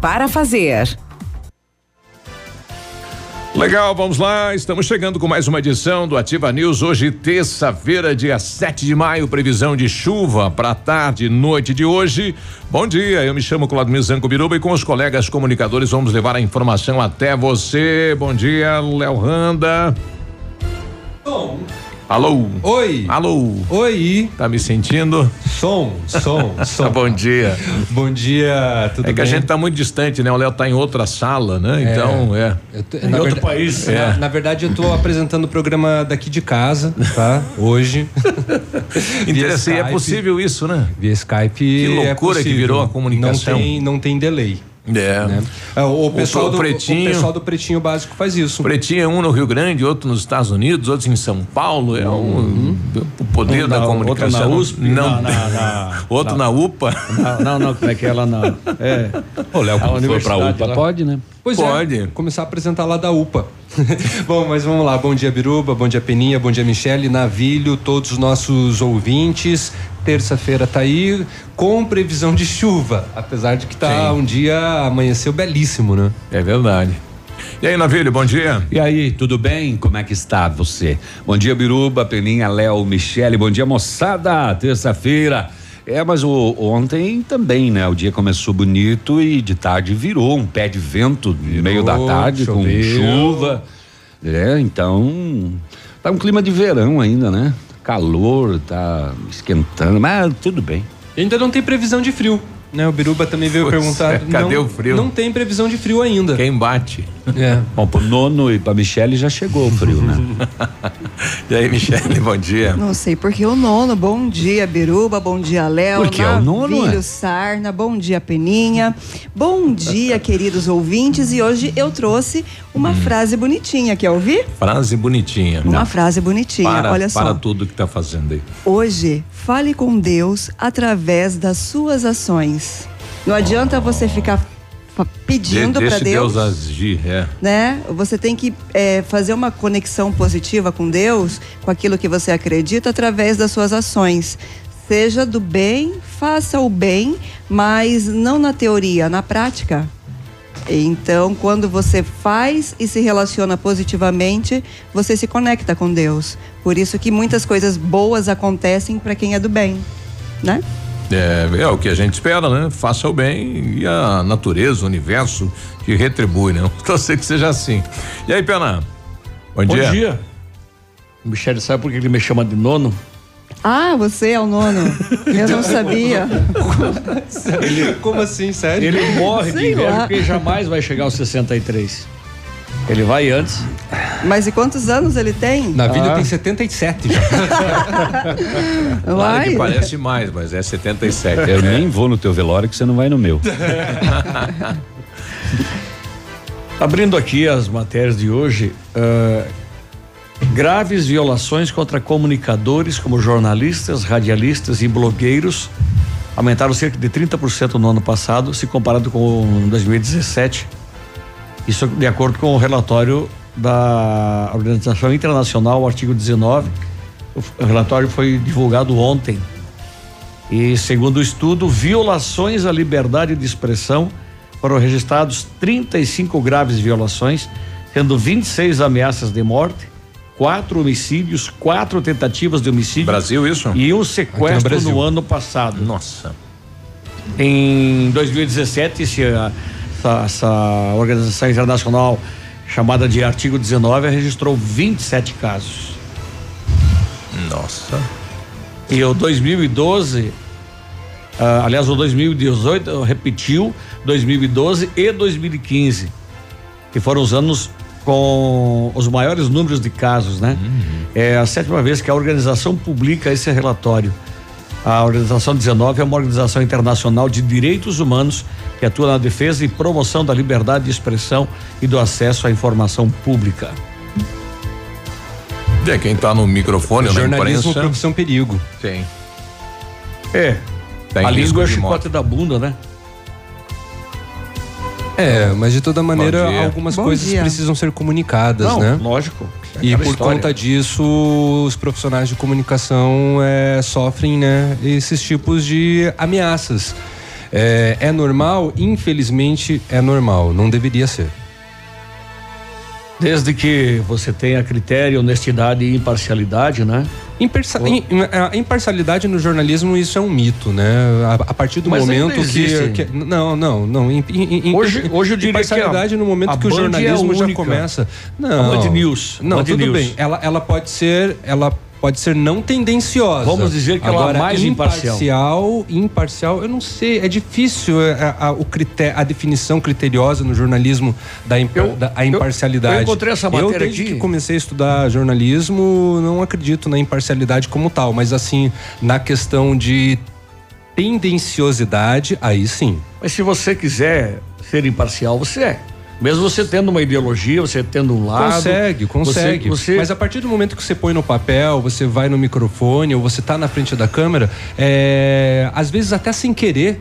para fazer. Legal, vamos lá. Estamos chegando com mais uma edição do Ativa News. Hoje, terça-feira, dia 7 de maio. Previsão de chuva para tarde e noite de hoje. Bom dia, eu me chamo Claudio Zanco Biruba e com os colegas comunicadores vamos levar a informação até você. Bom dia, Léo Randa. Bom. Alô? Oi. Alô? Oi. Tá me sentindo? Som, som, som. Bom dia. Bom dia, tudo bem? É que bem? a gente tá muito distante, né? O Léo tá em outra sala, né? É. Então, é. Tô, em outro verdade, país. Na, É. na verdade, eu tô apresentando o programa daqui de casa, tá? Hoje. Interessante, é possível isso, né? Via Skype. Que loucura é que virou a comunicação. Não tem, não tem delay. É. Né? É, O, pessoal o do, pretinho, o pessoal do Pretinho Básico faz isso. Pretinho é um no Rio Grande, outro nos Estados Unidos, outros em São Paulo. É um, o poder Um da na- comunicação. outro na USP, não, na- na- outro na- na UPA. Não, não, não, como é que é lá na. É. Ô, Léo, for pra UPA, lá. pode, né? Pois Pode. é. Começar a apresentar lá da UPA. bom, mas vamos lá. Bom dia, Biruba. Bom dia, Peninha. Bom dia, Michele, Navilho, todos os nossos ouvintes. Terça-feira tá aí com previsão de chuva. Apesar de que tá Sim. um dia amanheceu belíssimo, né? É verdade. E aí, Navilho, bom dia. E aí, tudo bem? Como é que está você? Bom dia, Biruba, Peninha, Léo, Michele. Bom dia, moçada. Terça-feira. É, mas o, ontem também, né? O dia começou bonito e de tarde virou um pé de vento no meio da tarde com choveu. chuva. É, então tá um clima de verão ainda, né? Calor, tá esquentando, mas tudo bem. Ainda não tem previsão de frio. Né, o Biruba também veio Pois perguntar. é, cadê não, o frio? Não tem previsão de frio ainda. Quem bate? É. Bom, pro nono e pra Michele já chegou o frio, né? E aí, Michele, bom dia. Não sei porque o nono. Bom dia, Biruba. Bom dia, Léo. Por que é o nono, Navilho é? Sarna. Bom dia, Peninha. Bom dia, queridos ouvintes. E hoje eu trouxe uma frase bonitinha. Quer ouvir? Frase bonitinha. Uma frase bonitinha. Para, Olha só. para tudo que tá fazendo aí. Hoje, fale com Deus através das suas ações. Não adianta você ficar pedindo De- para Deus, Deus agir, é. né? Você tem que é, fazer uma conexão positiva com Deus, com aquilo que você acredita, através das suas ações. Seja do bem, faça o bem, mas não na teoria, na prática. Então, quando você faz e se relaciona positivamente, você se conecta com Deus. Por isso que muitas coisas boas acontecem para quem é do bem, né? É, é o que a gente espera, né? Faça o bem e a natureza, o universo te retribui, né? Torcer que seja assim. E aí, Pena? Bom, Bom dia. dia. O Michele sabe por que ele me chama de nono? Ah, você é o nono. Eu não sabia. Como assim, sério? Ele morre de inveja lá. porque jamais vai chegar aos 63. Ele vai antes. Mas e quantos anos ele tem? Navilho Ah. tem 77 já. Claro Vai. que parece mais, mas é 77. Eu é. nem vou no teu velório que você não vai no meu. Abrindo aqui as matérias de hoje, ah, graves violações contra comunicadores como jornalistas, radialistas e blogueiros aumentaram cerca de 30% no ano passado, se comparado com 2017. Isso de acordo com o relatório da Organização Internacional, artigo 19. O relatório foi divulgado ontem. E segundo o estudo, violações à liberdade de expressão foram registrados 35 graves violações, sendo 26 ameaças de morte, quatro homicídios, quatro tentativas de homicídio Brasil, isso? e um sequestro no no ano passado. Nossa. Em 2017, esse, ah, essa, essa organização internacional chamada de Artigo 19 registrou 27 casos. Nossa. E o 2012, ah, aliás, o 2018 repetiu 2012 e 2015, que foram os anos com os maiores números de casos, né? É a sétima vez que a organização publica esse relatório. A Organização 19 é uma organização internacional de direitos humanos que atua na defesa e promoção da liberdade de expressão e do acesso à informação pública. É quem tá no microfone, na Jornalismo, imprensa. profissão perigo. Tem. É. Tem a língua é o chicote da bunda, né? É, mas de toda maneira, algumas Bom coisas dia. precisam ser comunicadas, Não, né? lógico. É E por história. conta disso, os profissionais de comunicação é, sofrem né, esses tipos de ameaças. É, é normal? Infelizmente é normal. Não deveria ser. Desde que você tenha critério, honestidade e imparcialidade, né? Impersa- im- a imparcialidade no jornalismo, isso é um mito, né? A, a partir do Mas momento que, que- Não, não, não. Im- Hoje- hoje eu diria que Imparcialidade a- no momento que o é jornalismo já única. começa. Não. A Band News, Não, Band tudo News. bem. Ela, ela pode ser. Ela pode ser não tendenciosa. Vamos dizer que ela é Agora, mais imparcial. imparcial. Imparcial, eu não sei. É difícil é, a, a- o critério, a definição criteriosa no jornalismo da, Eu- da a eu- imparcialidade. eu encontrei essa Eu, matéria desde aqui. que comecei a estudar jornalismo, não acredito na imparcialidade como tal, mas assim, na questão de tendenciosidade, aí sim. Mas se você quiser ser imparcial, você é. Mesmo você tendo uma ideologia, você tendo um lado. Consegue, consegue. Você, você- Mas a partir do momento que você põe no papel, você vai no microfone ou você tá na frente da câmera, é, às vezes até sem querer,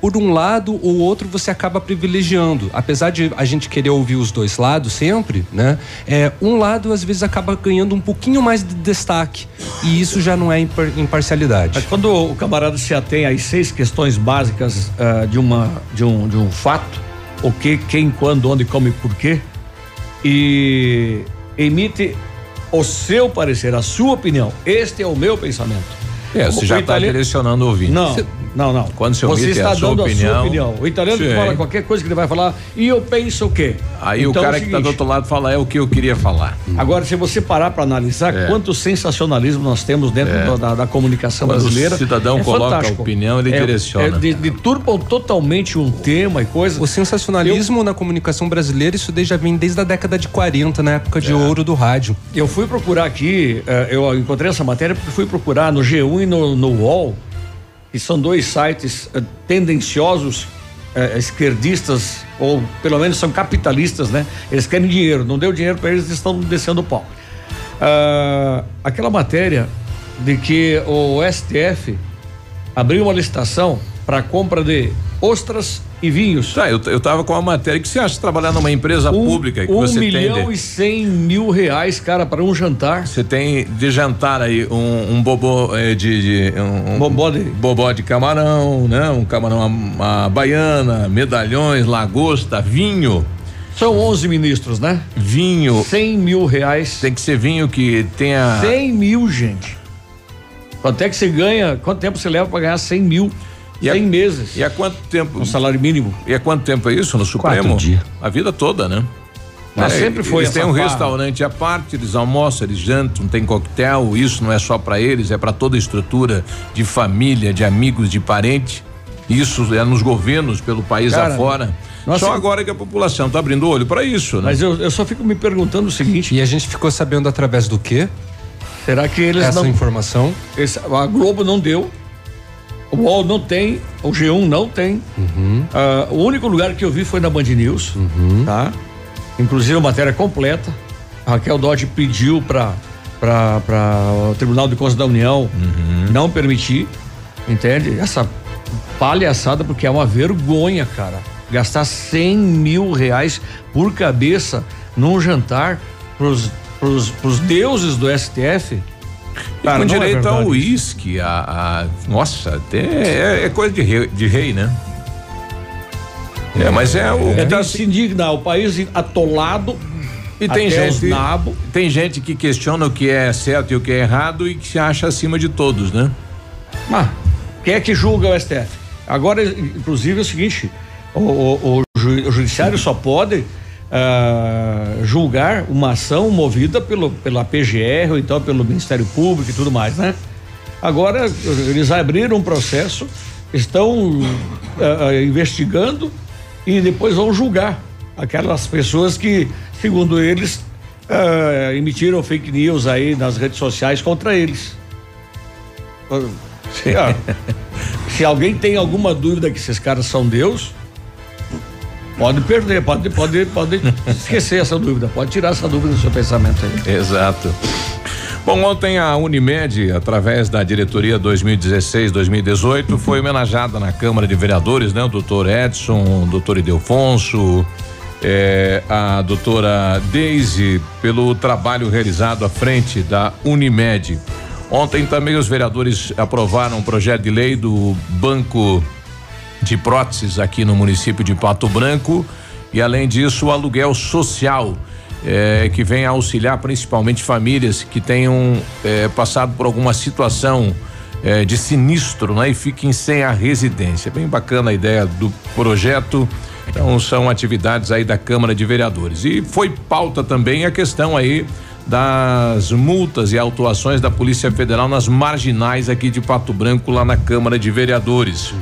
por um lado ou outro você acaba privilegiando. Apesar de a gente querer ouvir os dois lados sempre, né? É, um lado às vezes acaba ganhando um pouquinho mais de destaque. E isso já não é impar- imparcialidade. Mas quando o camarada se atém às seis questões básicas ah, de, uma, de, um, de um fato, o que, quem, quando, onde, como e por quê, e emite o seu parecer, a sua opinião. Este é o meu pensamento. É, você já está direcionando o ouvinte. Não, não, não. Quando você omite está a sua dando a opinião, sua opinião. O italiano que sim. fala qualquer coisa que ele vai falar, e eu penso o quê? Aí Então, o é cara que está do seguinte, outro lado fala é o que eu queria falar. Agora, se você parar para analisar É. quanto sensacionalismo nós temos dentro É. da, da- da comunicação Quando o brasileira. cidadão é coloca a fantástico. opinião, ele É- direciona. É, de- deturpam totalmente um tema e coisa. O sensacionalismo na comunicação brasileira, isso já vem desde a década de 40, na época É. de ouro do rádio. Eu fui procurar aqui, eh, eu encontrei essa matéria porque fui procurar no G1 e no, no UOL, que são dois sites eh, tendenciosos, eh, esquerdistas, ou pelo menos são capitalistas, né? Eles querem dinheiro, não deu dinheiro para eles, eles estão descendo o pau. Ah, aquela matéria de que o STF abriu uma licitação para compra de ostras e vinhos. Tá, eu, eu tava com uma matéria que você acha de trabalhar numa empresa Um, pública que um você milhão tem. de- e cem mil reais, cara, para um jantar. Você tem de jantar aí um, um bobô eh, de, de um, um Bobó de- bobó de camarão, né? Um camarão a, a baiana, medalhões, lagosta, vinho, São 11 ministros, né? vinho. 100 mil reais. Tem que ser vinho que tenha 100 mil, gente. Quanto é que você ganha? Quanto tempo você leva para ganhar 100 mil? E 100 meses. E há quanto tempo? Um salário mínimo. E há quanto tempo é isso no Supremo? dias. A vida toda, né? Mas É, sempre foi Eles têm um farra. restaurante à parte, eles almoçam, eles jantam, tem coquetel. Isso não é só para eles, é para toda a estrutura de família, de amigos, de parente. Isso é nos governos pelo país Cara, afora. nossa, só agora que a população tá abrindo o olho para isso, né? Mas eu, eu só fico me perguntando o seguinte: E a gente ficou sabendo através do quê? será que eles Essa não. informação. esse- a Globo não deu. O UOL não tem, o G1 não tem. Ah, o único lugar que eu vi foi na Band News, tá? Inclusive a matéria completa. A Raquel Dodge pediu para para o Tribunal de Contas da União não permitir, entende? Essa palhaçada porque é uma vergonha, cara. Gastar 100 mil reais por cabeça num jantar pros, pros, pros deuses do STF. E Cara, com é direito ao verdade uísque, a, a- Nossa, até é, é coisa de rei, de rei, né? É, mas é o. É tá se indignar, o país atolado E tem gente, nabo. tem gente que questiona o que é certo e o que é errado e que se acha acima de todos, né? Mas quem é que julga o STF? Agora, inclusive, é o seguinte: o, o- o judiciário só pode ah, julgar uma ação movida pelo, pela PGR ou então pelo Ministério Público e tudo mais, né? Agora, eles abriram um processo, estão ah, investigando e depois vão julgar aquelas pessoas que, segundo eles, ah, emitiram fake news aí nas redes sociais contra eles. Ah, Se alguém tem alguma dúvida que esses caras são Deus, pode perder, pode, pode, pode esquecer essa dúvida, pode tirar essa dúvida do seu pensamento aí. Exato. Bom, ontem a Unimed, através da diretoria 2016-2018, foi homenageada na Câmara de Vereadores, né? O doutor Edson, o doutor Idelfonso, eh, a doutora Deise, pelo trabalho realizado à frente da Unimed. Ontem também os vereadores aprovaram um projeto de lei do Banco de Próteses aqui no município de Pato Branco e além disso o aluguel social eh, que vem auxiliar principalmente famílias que tenham eh, passado por alguma situação eh, de sinistro, né? E fiquem sem a residência. Bem bacana a ideia do projeto. Então são atividades aí da Câmara de Vereadores. E foi pauta também a questão aí das multas e autuações da Polícia Federal nas marginais aqui de Pato Branco, lá na Câmara de Vereadores.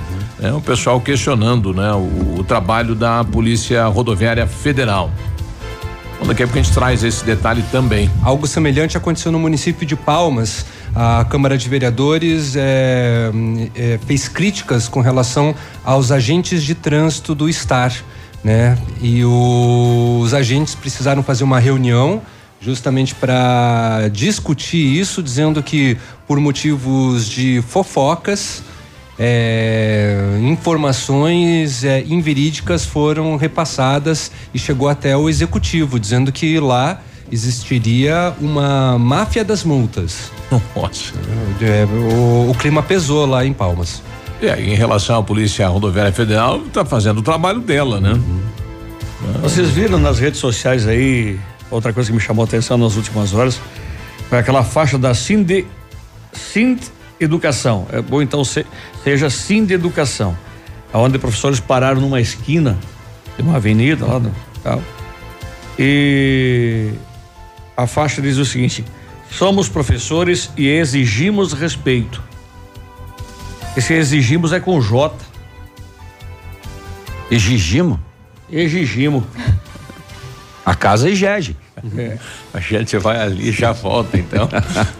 É o pessoal questionando, né, o, o trabalho da Polícia Rodoviária Federal. Bom, daqui a pouco a gente traz esse detalhe também. Algo semelhante aconteceu no município de Palmas. A Câmara de Vereadores é, é, fez críticas com relação aos agentes de trânsito do Star, né? E os agentes precisaram fazer uma reunião justamente para discutir isso, dizendo que por motivos de fofocas, é, informações é, inverídicas foram repassadas e chegou até o executivo, dizendo que lá existiria uma máfia das multas. Nossa. É, o, o clima pesou lá em Palmas. E aí, em relação à Polícia Rodoviária Federal, está fazendo o trabalho dela, né? Vocês viram nas redes sociais aí, outra coisa que me chamou a atenção nas últimas horas, foi aquela faixa da Sind, Sind Educação. É bom então se, seja Sind Educação, onde professores pararam numa esquina de uma avenida lá no tal. E a faixa diz o seguinte: somos professores e exigimos respeito. Esse exigimos é com J. Exigimos. Exigimos. A casa exige. É. A gente vai ali e já volta, então.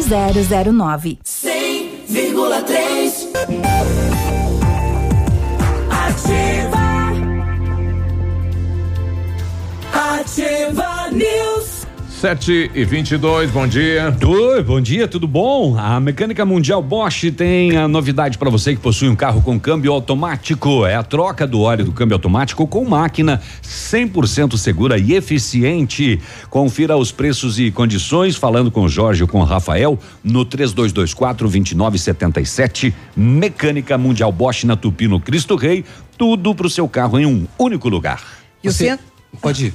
0009. 100,3 Ativa. Ativa News 7 e 22 bom dia. Oi, bom dia, tudo bom? A Mecânica Mundial Bosch tem a novidade para você que possui um carro com câmbio automático. É a troca do óleo do câmbio automático com máquina 100% segura e eficiente. Confira os preços e condições falando com o Jorge ou com o Rafael no 3224 2977. Mecânica Mundial Bosch na Tupi no Cristo Rei. Tudo pro seu carro em um único lugar. E o, Você- Pode ir.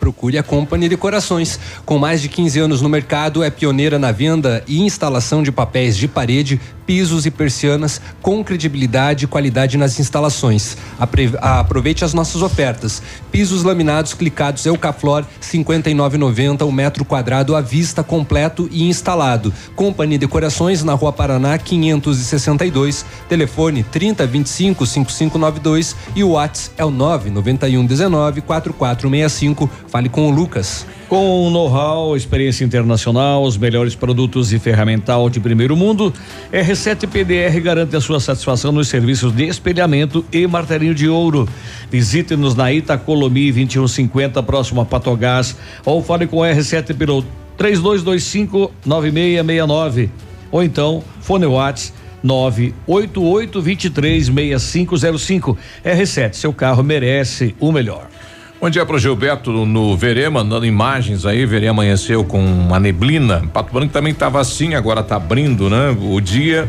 Procure a Company Decorações. Com mais de 15 anos no mercado, é pioneira na venda e instalação de papéis de parede, pisos e persianas com credibilidade e qualidade nas instalações. Aproveite as nossas ofertas. Pisos laminados clicados Eucaflor 59,90 o metro quadrado à vista completo e instalado. Company Decorações na Rua Paraná 562, telefone 3025 5592 e o WhatsApp é o 991 19 4465. Fale com o Lucas. Com know-how, experiência internacional, os melhores produtos e ferramental de primeiro mundo, R7 PDR garante a sua satisfação nos serviços de espelhamento e martelinho de ouro. Visite-nos na Itacolomi 2150, próximo a Patogás, ou fale com R7 pelo 3225 9669 ou então fone Whats 988236505. R7, seu carro merece o melhor. Bom dia pro Gilberto no, Verê, mandando imagens aí. Verê amanheceu com uma neblina. Pato Branco também estava assim, agora tá abrindo, né? O dia.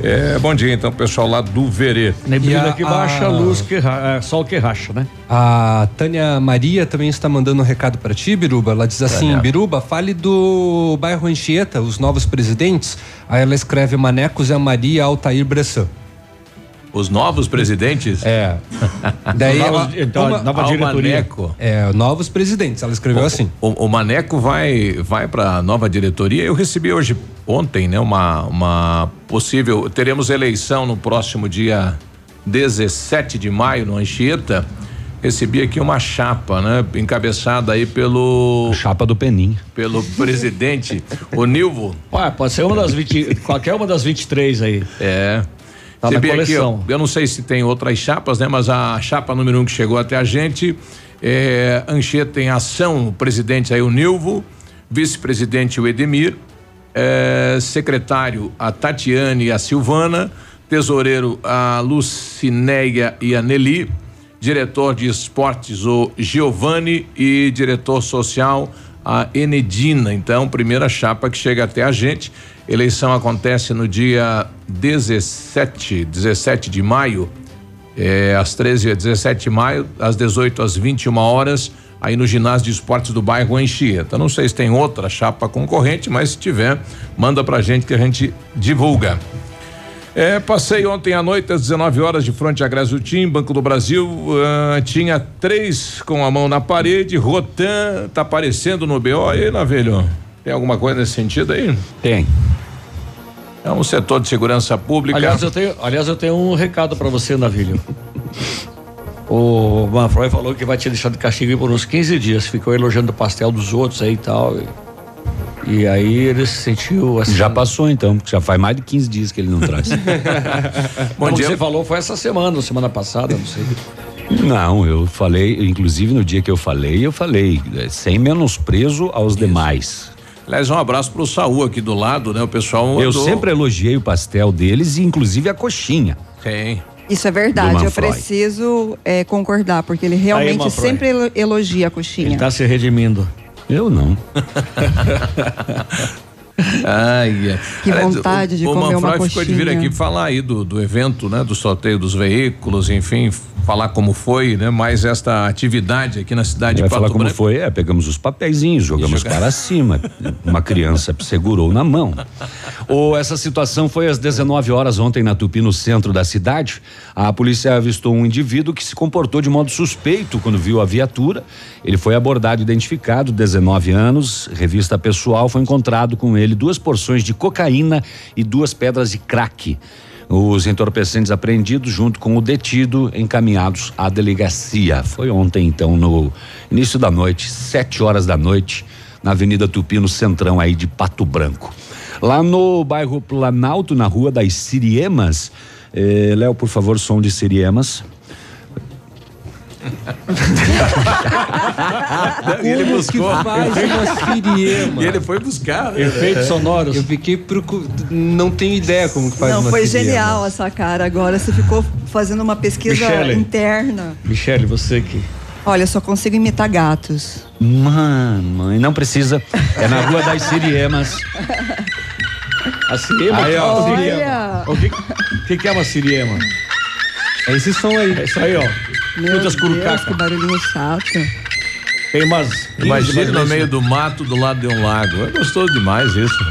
É, bom dia, então, pessoal lá do Verê. Neblina E a- que baixa, a- luz que ra- é, sol que racha, né? A Tânia Maria também está mandando um recado para ti, Biruba. Ela diz assim: Tânia. Biruba, fale do bairro Anchieta, os novos presidentes. Aí ela escreve Maneco Zé Maria Altair Bressan. Os novos presidentes. É. Daí Novos- ela, então, uma- nova diretoria. Maneco. é, novos presidentes, ela escreveu assim. O, o Maneco vai vai para nova diretoria. Eu recebi hoje ontem, né, uma uma possível teremos eleição no próximo dia 17 de maio no Anchieta. Recebi aqui uma chapa, né, encabeçada aí pelo Chapa do Peninha. pelo presidente, o Nilvo. Ué, pode ser uma das 20, qualquer uma das 23 aí. É. Tá na Recebi aqui, coleção. eu não sei se tem outras chapas, né? Mas a chapa número um que chegou até a gente é Anchieta em ação, o presidente aí o Nilvo, vice-presidente o Edemir, é, secretário a Tatiane e a Silvana, tesoureiro a Lucinéia e a Nelly, diretor de esportes o Giovanni e diretor social a Enedina. Então, primeira chapa que chega até a gente. Eleição acontece no dia 17, 17 de maio, é, às 13 e 17 de maio, às 18 às 21 horas, aí no ginásio de esportes do bairro Anchieta. Não sei se tem outra chapa concorrente, mas se tiver, manda pra gente que a gente divulga. É, passei ontem à noite às 19 horas de frente à Grazutim, Banco do Brasil, ah, tinha três com a mão na parede, Rotan tá aparecendo no BO aí, Navelho? Tem alguma coisa nesse sentido aí? Tem. É um setor de segurança pública. Aliás, eu tenho, aliás, eu tenho um recado pra você, Navilho. O Manfroy falou que vai te deixar de castigo aí por uns 15 dias. Ficou elogiando o pastel dos outros aí e tal. E, e aí ele se sentiu assim. Já passou então, porque já faz mais de 15 dias que ele não traz. Bom Como dia. você falou, foi essa semana, ou semana passada, não sei. não, eu falei, inclusive no dia que eu falei, eu falei, eh, sem menosprezo aos demais. Aliás, um abraço pro Saúl aqui do lado, né? O pessoal Eu mandou- sempre elogiei o pastel deles e inclusive a coxinha. Tem. Isso é verdade, eu preciso é, concordar, porque ele realmente Manfroy. sempre elo- elogia a coxinha. Ele tá se redimindo. Eu não. Ai, é. Que vontade de o, comer o uma Manfroy ficou de vir coxinha. aqui falar aí do, do evento, né? Do sorteio dos veículos, enfim, falar como foi, né? Mais esta atividade aqui na cidade Vai de Pato falar como Branco. foi? É, pegamos os papeizinhos, jogamos jogar- para cima. Uma criança segurou na mão. Ou essa situação foi às 19 horas ontem na Tupi, no centro da cidade. A polícia avistou um indivíduo que se comportou de modo suspeito quando viu a viatura. Ele foi abordado, e identificado, 19 anos, revista pessoal, foi encontrado com ele duas porções de cocaína e duas pedras de crack. Os entorpecentes apreendidos junto com o detido encaminhados à delegacia. Foi ontem, então, no início da noite, sete horas da noite, na Avenida Tupi, no centrão aí de Pato Branco. Lá no bairro Planalto, na Rua das Siriemas, eh, Léo, por favor, som de Siriemas. E ele Como buscou. que faz uma siriema? E ele foi buscar. né? Efeitos sonoros. Eu fiquei procurando. Não tenho ideia como que faz Não, uma foi siriema. genial essa cara agora. Você ficou fazendo uma pesquisa Michele. interna. Michele, você que. Olha, eu só consigo imitar gatos. Mano, mãe, não precisa. É na Rua das Siriemas. A siriema? Aí, ó. a siriema. O que, que, que é uma siriema? É esse som aí. É isso aí, ó. Meu Muitas Deus, que barulhinho chato. Tem umas. 15 Imagina mais no meio do mato, do lado de um lago. É gostoso demais isso.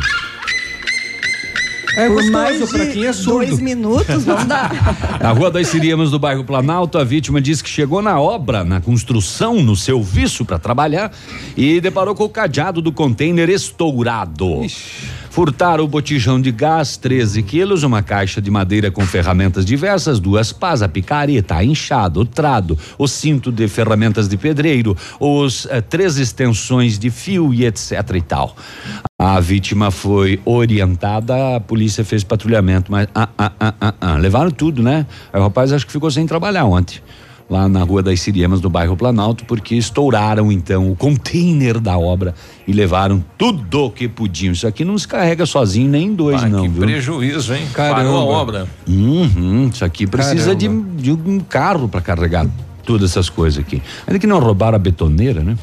É Por mais gostoso pra de quem é surdo. dois minutos, não dá. Na Rua das Siriamas do bairro Planalto, a vítima diz que chegou na obra, na construção, no serviço para trabalhar e deparou com o cadeado do container estourado. Furtaram o botijão de gás, 13 quilos, uma caixa de madeira com ferramentas diversas, duas pás, a picareta, a enxada, o trado, o cinto de ferramentas de pedreiro, os eh, três extensões de fio e etc e tal. A vítima foi orientada, a polícia fez patrulhamento, mas ah, ah, ah, ah, ah, levaram tudo, né? O rapaz acho que ficou sem trabalhar ontem. Lá na Rua das Siriemas, no bairro Planalto, porque estouraram então o container da obra e levaram tudo o que podiam. Isso aqui não se carrega sozinho nem dois, Ah, não, que viu? prejuízo, hein? Caramba. Parou a obra. Uhum, isso aqui precisa de, de um carro para carregar todas essas coisas aqui. Ainda que não roubaram a betoneira, né?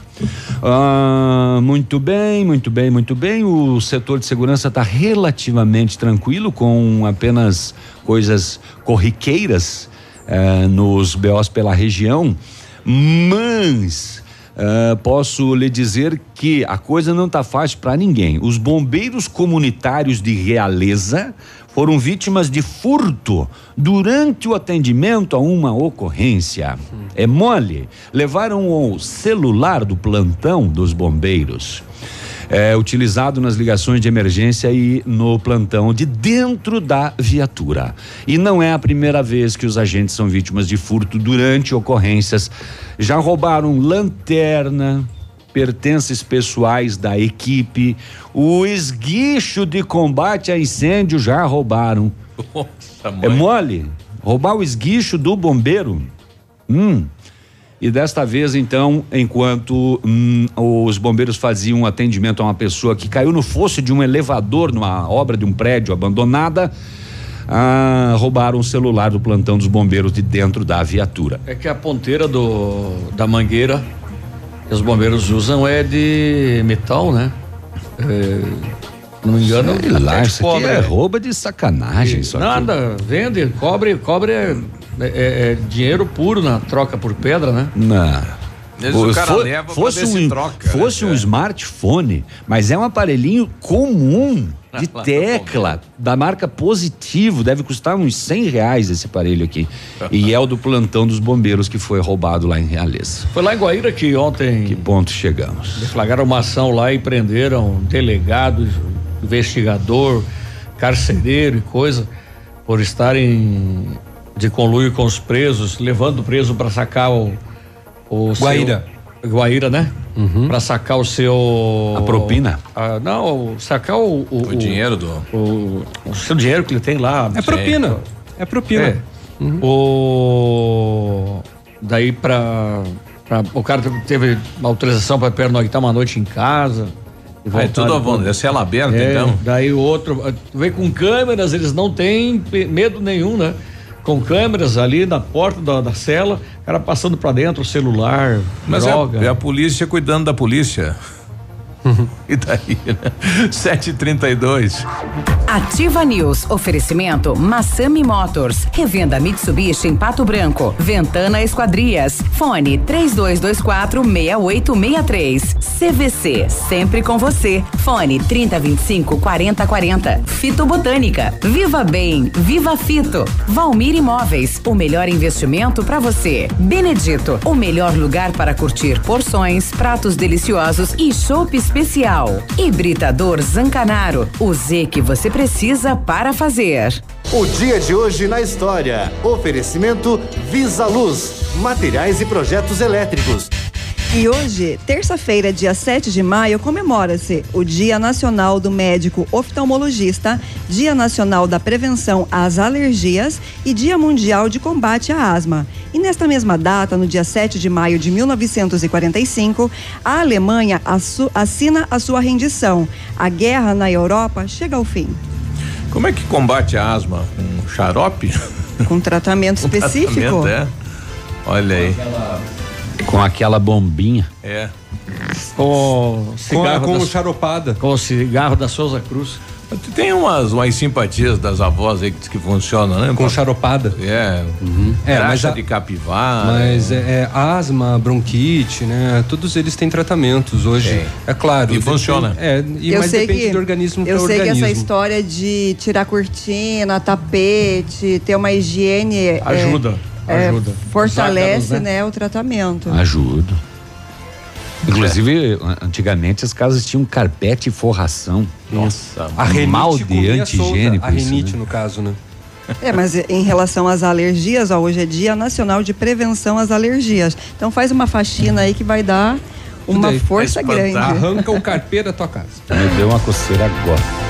Ah, muito bem, muito bem, muito bem. O setor de segurança está relativamente tranquilo, com apenas coisas corriqueiras eh, nos BOs pela região, mas ah, posso lhe dizer que a coisa não está fácil para ninguém. Os bombeiros comunitários de Realeza foram vítimas de furto durante o atendimento a uma ocorrência. É mole. Levaram o celular do plantão dos bombeiros. É utilizado nas ligações de emergência e no plantão de dentro da viatura. E não é a primeira vez que os agentes são vítimas de furto durante ocorrências. Já roubaram lanterna, pertences pessoais da equipe, o esguicho de combate a incêndio já roubaram. Nossa, É mole? Roubar o esguicho do bombeiro? Hum. E desta vez, então, enquanto hum, os bombeiros faziam um atendimento a uma pessoa que caiu no fosso de um elevador numa obra de um prédio abandonada, ah, roubaram o celular do plantão dos bombeiros de dentro da viatura. É que a ponteira do, da mangueira que os bombeiros usam é de metal, né? É, não me engano, Sei lá, isso aqui cobre, é é. rouba de sacanagem. Isso aqui. Nada, vende, cobre, cobre é, é- é dinheiro puro na troca por pedra, né? Não. Cara leva pra fosse um, troca, né? fosse um É. smartphone, mas é um aparelhinho comum de no tecla da marca Positivo, deve custar uns 100 reais esse aparelho aqui. E é o do plantão dos bombeiros que foi roubado lá em Realeza. Foi lá em Guaíra que ontem Que ponto chegamos? deflagraram uma ação lá e prenderam delegado, investigador, carcereiro e coisa por estarem de conluio com os presos, levando o preso para sacar o, o seu- Guaíra. Guaíra, né? Para sacar o seu A propina? Ah, não, sacar o, o, O dinheiro do. o, o seu dinheiro que ele tem lá. É propina. É propina. É. O daí para o cara teve uma autorização para pernoitar uma noite em casa. E Ah, é tudo vão- é cela aberta, É, então. Daí o outro vem com câmeras, eles não têm medo nenhum, né? Com câmeras ali na porta da, da cela, o cara passando para dentro o celular, Mas é, droga. a- é a polícia cuidando da polícia. E daí, né? 7h32. Ativa News. Oferecimento Massami Motors. Revenda Mitsubishi em Pato Branco. Ventana Esquadrias. Fone 3224 6863. CVC. Sempre com você. Fone 3025 4040. Fito Botânica. Viva Bem. Viva Fito. Valmir Imóveis. O melhor investimento para você. Benedito. O melhor lugar para curtir porções, pratos deliciosos e chopp especial. Hibridador Zancanaro. O Z que você precisa para fazer. O dia de hoje na história. Oferecimento Visa Luz, materiais e projetos elétricos. E hoje, terça-feira, dia 7 de maio, comemora-se o Dia Nacional do Médico Oftalmologista, Dia Nacional da Prevenção às Alergias e Dia Mundial de Combate à Asma. E nesta mesma data, no dia 7 de maio de 1945, a Alemanha assina a sua rendição. A guerra na Europa chega ao fim. Como é que combate a asma? Um xarope? Com tratamento específico. Tratamento, é? Olha aí. Com aquela bombinha. É. Com Com, cigarro, com da, charopada. com o cigarro da Souza Cruz. Tem umas, umas simpatias das avós aí que, que funcionam, né? Com charopada. É. É, graxa mas a- de capivara. Mas é, é asma, bronquite, né? Todos eles têm tratamentos hoje. Tem. É claro. E depende- funciona. É, e, mas depende do organismo eu para sei organismo. que essa história de tirar cortina, tapete, ter uma higiene é, Ajuda, é, ajuda. fortalece, ácaros, né? o tratamento. Ajuda. Inclusive, antigamente as casas tinham carpete e forração. Nossa. A renite mal de antigênico A isso, né? no caso, né? É, mas em relação às alergias, ó, hoje é Dia Nacional de Prevenção às Alergias. Então faz uma faxina aí que vai dar uma força grande. Arranca o carpê da tua casa. Me deu uma coceira agora.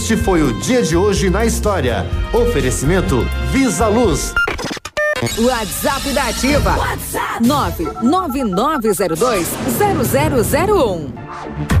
Este foi o dia de hoje na história. Oferecimento Visa Luz. WhatsApp da Ativa. WhatsApp 999020001.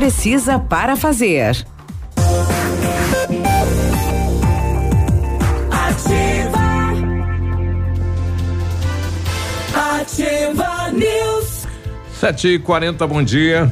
para fazer. Ativa. Ativa News. Sete e quarenta, bom dia.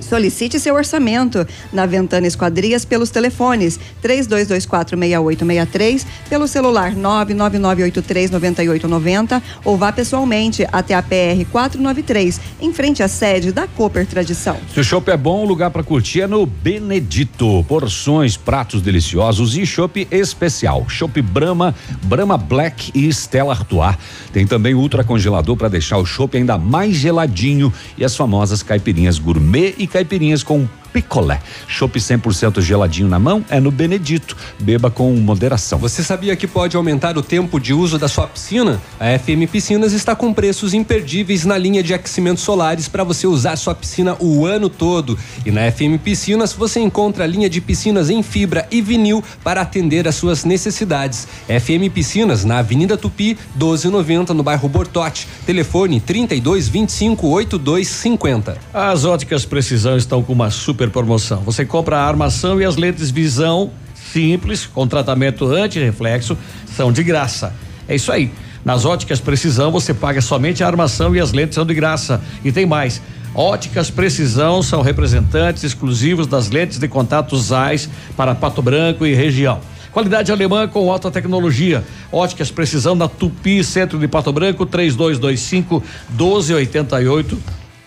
Solicite seu orçamento na Ventana Esquadrias pelos telefones 32246863, pelo celular 999839890 ou vá pessoalmente até a PR 493, em frente à sede da Cooper Tradição. Se o chopp é bom, o lugar para curtir é no Benedito. Porções, pratos deliciosos e chopp especial. Chopp Brahma, Brahma Black e Stella Artois. Tem também ultra congelador para deixar o chopp ainda mais geladinho e as famosas caipirinhas gourmet e caipirinhas com picolé. Chopp 100% geladinho na mão é no Benedito. Beba com moderação. Você sabia que pode aumentar o tempo de uso da sua piscina? A FM Piscinas está com preços imperdíveis na linha de aquecimentos solares para você usar sua piscina o ano todo. E na FM Piscinas você encontra a linha de piscinas em fibra e vinil para atender às suas necessidades. FM Piscinas na Avenida Tupi, 1290 no bairro Bortote. Telefone 32 25 82 50. As óticas Precisão estão com uma super promoção. Você compra a armação e as lentes visão simples, com tratamento anti-reflexo, são de graça. É isso aí. Nas óticas Precisão você paga somente a armação e as lentes são de graça. E tem mais. Óticas Precisão são representantes exclusivos das lentes de contato ZAIS para Pato Branco e região. Qualidade alemã com alta tecnologia. Óticas Precisão na Tupi, centro de Pato Branco, 3225 1288.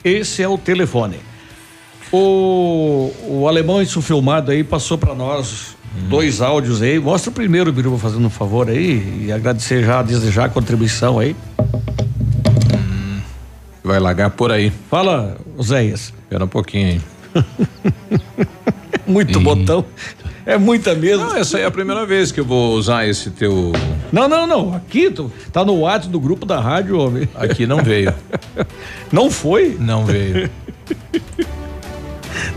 Esse é o telefone. O, o alemão isso filmado aí passou para nós dois áudios aí. Mostra o primeiro, Biruba, fazendo um favor aí e agradecer já, desejar a contribuição aí. Vai largar por aí. Fala, Zéias. Espera um pouquinho aí. Muito botão. É muita mesmo. Não, essa aí é a primeira vez que eu vou usar esse teu. Não, não, não. Aqui tu, tá no WhatsApp do grupo da rádio, homem. Aqui não veio. Não foi? Não veio.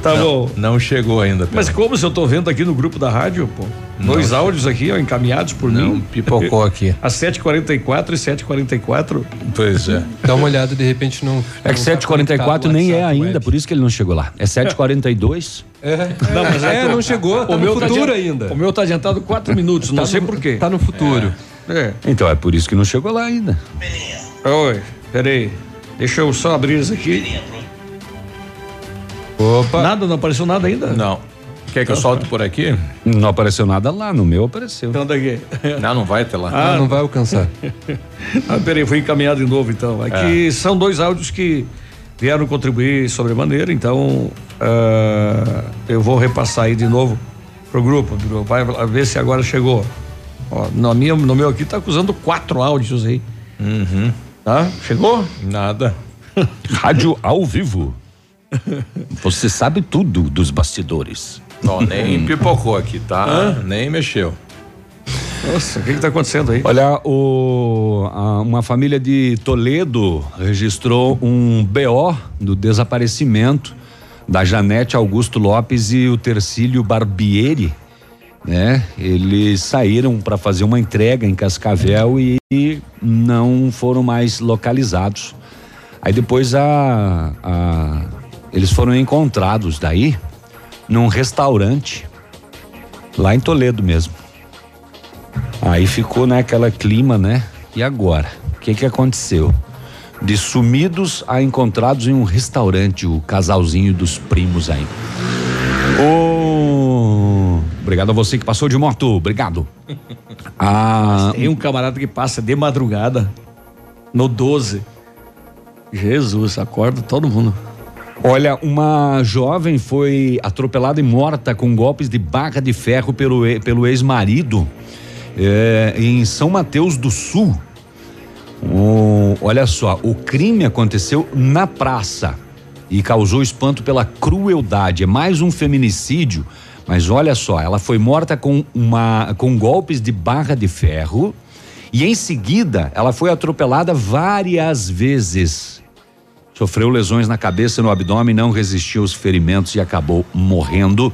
Tá não, bom. Não chegou ainda. Pedro. Mas como se eu tô vendo aqui no grupo da rádio, pô? Dois Não. áudios aqui, ó, encaminhados por Não, mim. pipocou aqui. Às 7h44 e 7h44. Pois é. Dá uma olhada, de repente não. É que não tá 744 nem é o ainda, WhatsApp por isso que ele não chegou lá. É 742. web. É, Não, mas é é, não chegou, tá no tá futuro adiant- ainda. O meu tá adiantado quatro minutos, não Tá sei no- por quê. Tá no futuro. É. Então é por isso que não chegou lá ainda. Oi, peraí. Deixa eu só abrir isso aqui. Opa. Nada, não apareceu nada ainda? Não. Quer que eu solte por aqui? Não apareceu nada lá, no meu apareceu. Então daqui. Não, não vai até lá. Ah, não vai alcançar. Ah, peraí, fui encaminhado de novo então. Aqui É. são dois áudios que vieram contribuir sobremaneira, então ah, eu vou repassar aí de novo pro grupo, Biru. vai ver se agora chegou. Ó, no, minha, no meu aqui tá acusando quatro áudios aí. Uhum. Tá? Chegou? Nada. Rádio ao vivo. Você sabe tudo dos bastidores. Ó, nem pipocou aqui, tá? Nem mexeu. Nossa, o que está acontecendo aí? Olha, o, a- uma família de Toledo registrou um BO do desaparecimento da Janete Augusto Lopes e o Tercílio Barbieri, né? Eles saíram para fazer uma entrega em Cascavel e não foram mais localizados. Aí depois a, a- eles foram encontrados daí num restaurante lá em Toledo mesmo. Aí ficou naquela clima, né? E agora? O que que aconteceu? De sumidos a encontrados em um restaurante, o casalzinho dos primos aí. Ô, Obrigado a você que passou de moto, obrigado. Ah, Tem um camarada que passa de madrugada no 12. Jesus, acorda todo mundo. Olha, uma jovem foi atropelada e morta com golpes de barra de ferro pelo, pelo ex-marido eh, em São Mateus do Sul. O- olha só, o crime aconteceu na praça e causou espanto pela crueldade. É mais um feminicídio, mas olha só, ela foi morta com uma com golpes de barra de ferro e em seguida ela foi atropelada várias vezes. Sofreu lesões na cabeça e no abdômen, não resistiu aos ferimentos e acabou morrendo.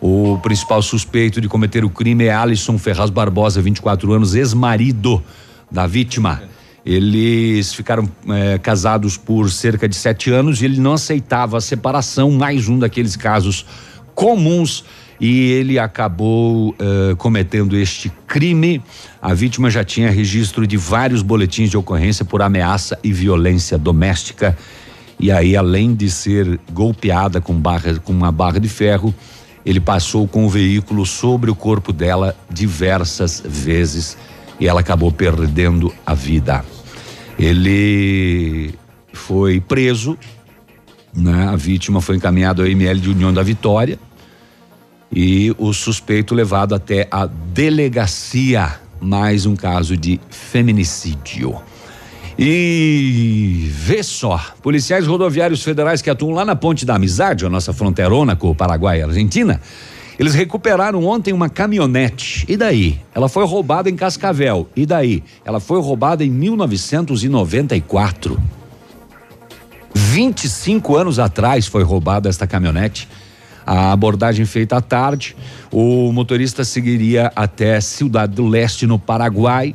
O principal suspeito de cometer o crime é Alisson Ferraz Barbosa, 24 anos, ex-marido da vítima. Eles ficaram eh, casados por cerca de sete anos e ele não aceitava a separação, mais um daqueles casos comuns e ele acabou eh, cometendo este crime. A vítima já tinha registro de vários boletins de ocorrência por ameaça e violência doméstica. E aí, além de ser golpeada com barra, com uma barra de ferro, ele passou com o veículo sobre o corpo dela diversas vezes e ela acabou perdendo a vida. Ele foi preso, né? A vítima foi encaminhada ao ML de União da Vitória e o suspeito levado até a delegacia, mais um caso de feminicídio. E vê só, policiais rodoviários federais que atuam lá na Ponte da Amizade, a nossa fronteirona com o Paraguai e a Argentina, eles recuperaram ontem uma caminhonete. E daí? Ela foi roubada em Cascavel. E daí? Ela foi roubada em 1994. 25 anos atrás foi roubada esta caminhonete. A abordagem feita à tarde, o motorista seguiria até Cidade do Leste, no Paraguai.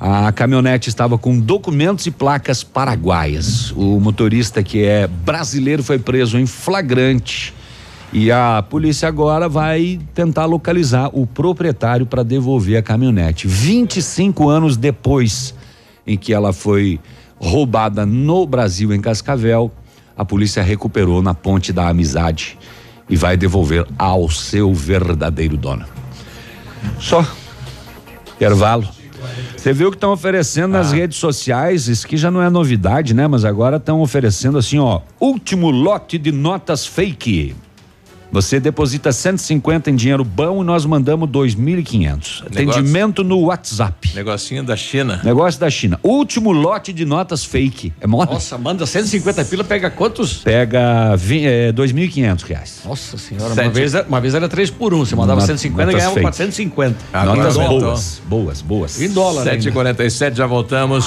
A caminhonete estava com documentos e placas paraguaias. O motorista, que é brasileiro, foi preso em flagrante. E a polícia agora vai tentar localizar o proprietário para devolver a caminhonete. 25 anos depois em que ela foi roubada no Brasil, em Cascavel, a polícia recuperou na Ponte da Amizade e vai devolver ao seu verdadeiro dono. Só. Intervalo. Você viu que estão oferecendo nas redes sociais, isso que já não é novidade, né? Mas agora estão oferecendo assim, ó, último lote de notas fake. Você deposita 150 em dinheiro bom e nós mandamos 2.500. Atendimento no WhatsApp. Negocinho da China. Negócio da China. Último lote de notas fake. É moda? Nossa, manda 150 pila, pega quantos? Pega é, 2.500 reais. Nossa senhora, Sete. uma vez, uma vez era 3 por 1. Um. Você mandava Not- 150 e ganhava fake. 450. Agora Notas boas, boas, boas. Em dólar. ainda. 7h47, já voltamos.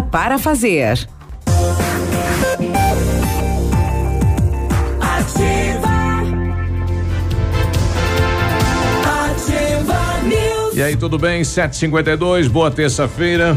para fazer. Ativa. Ativa News. E aí, tudo bem? 752, boa terça-feira.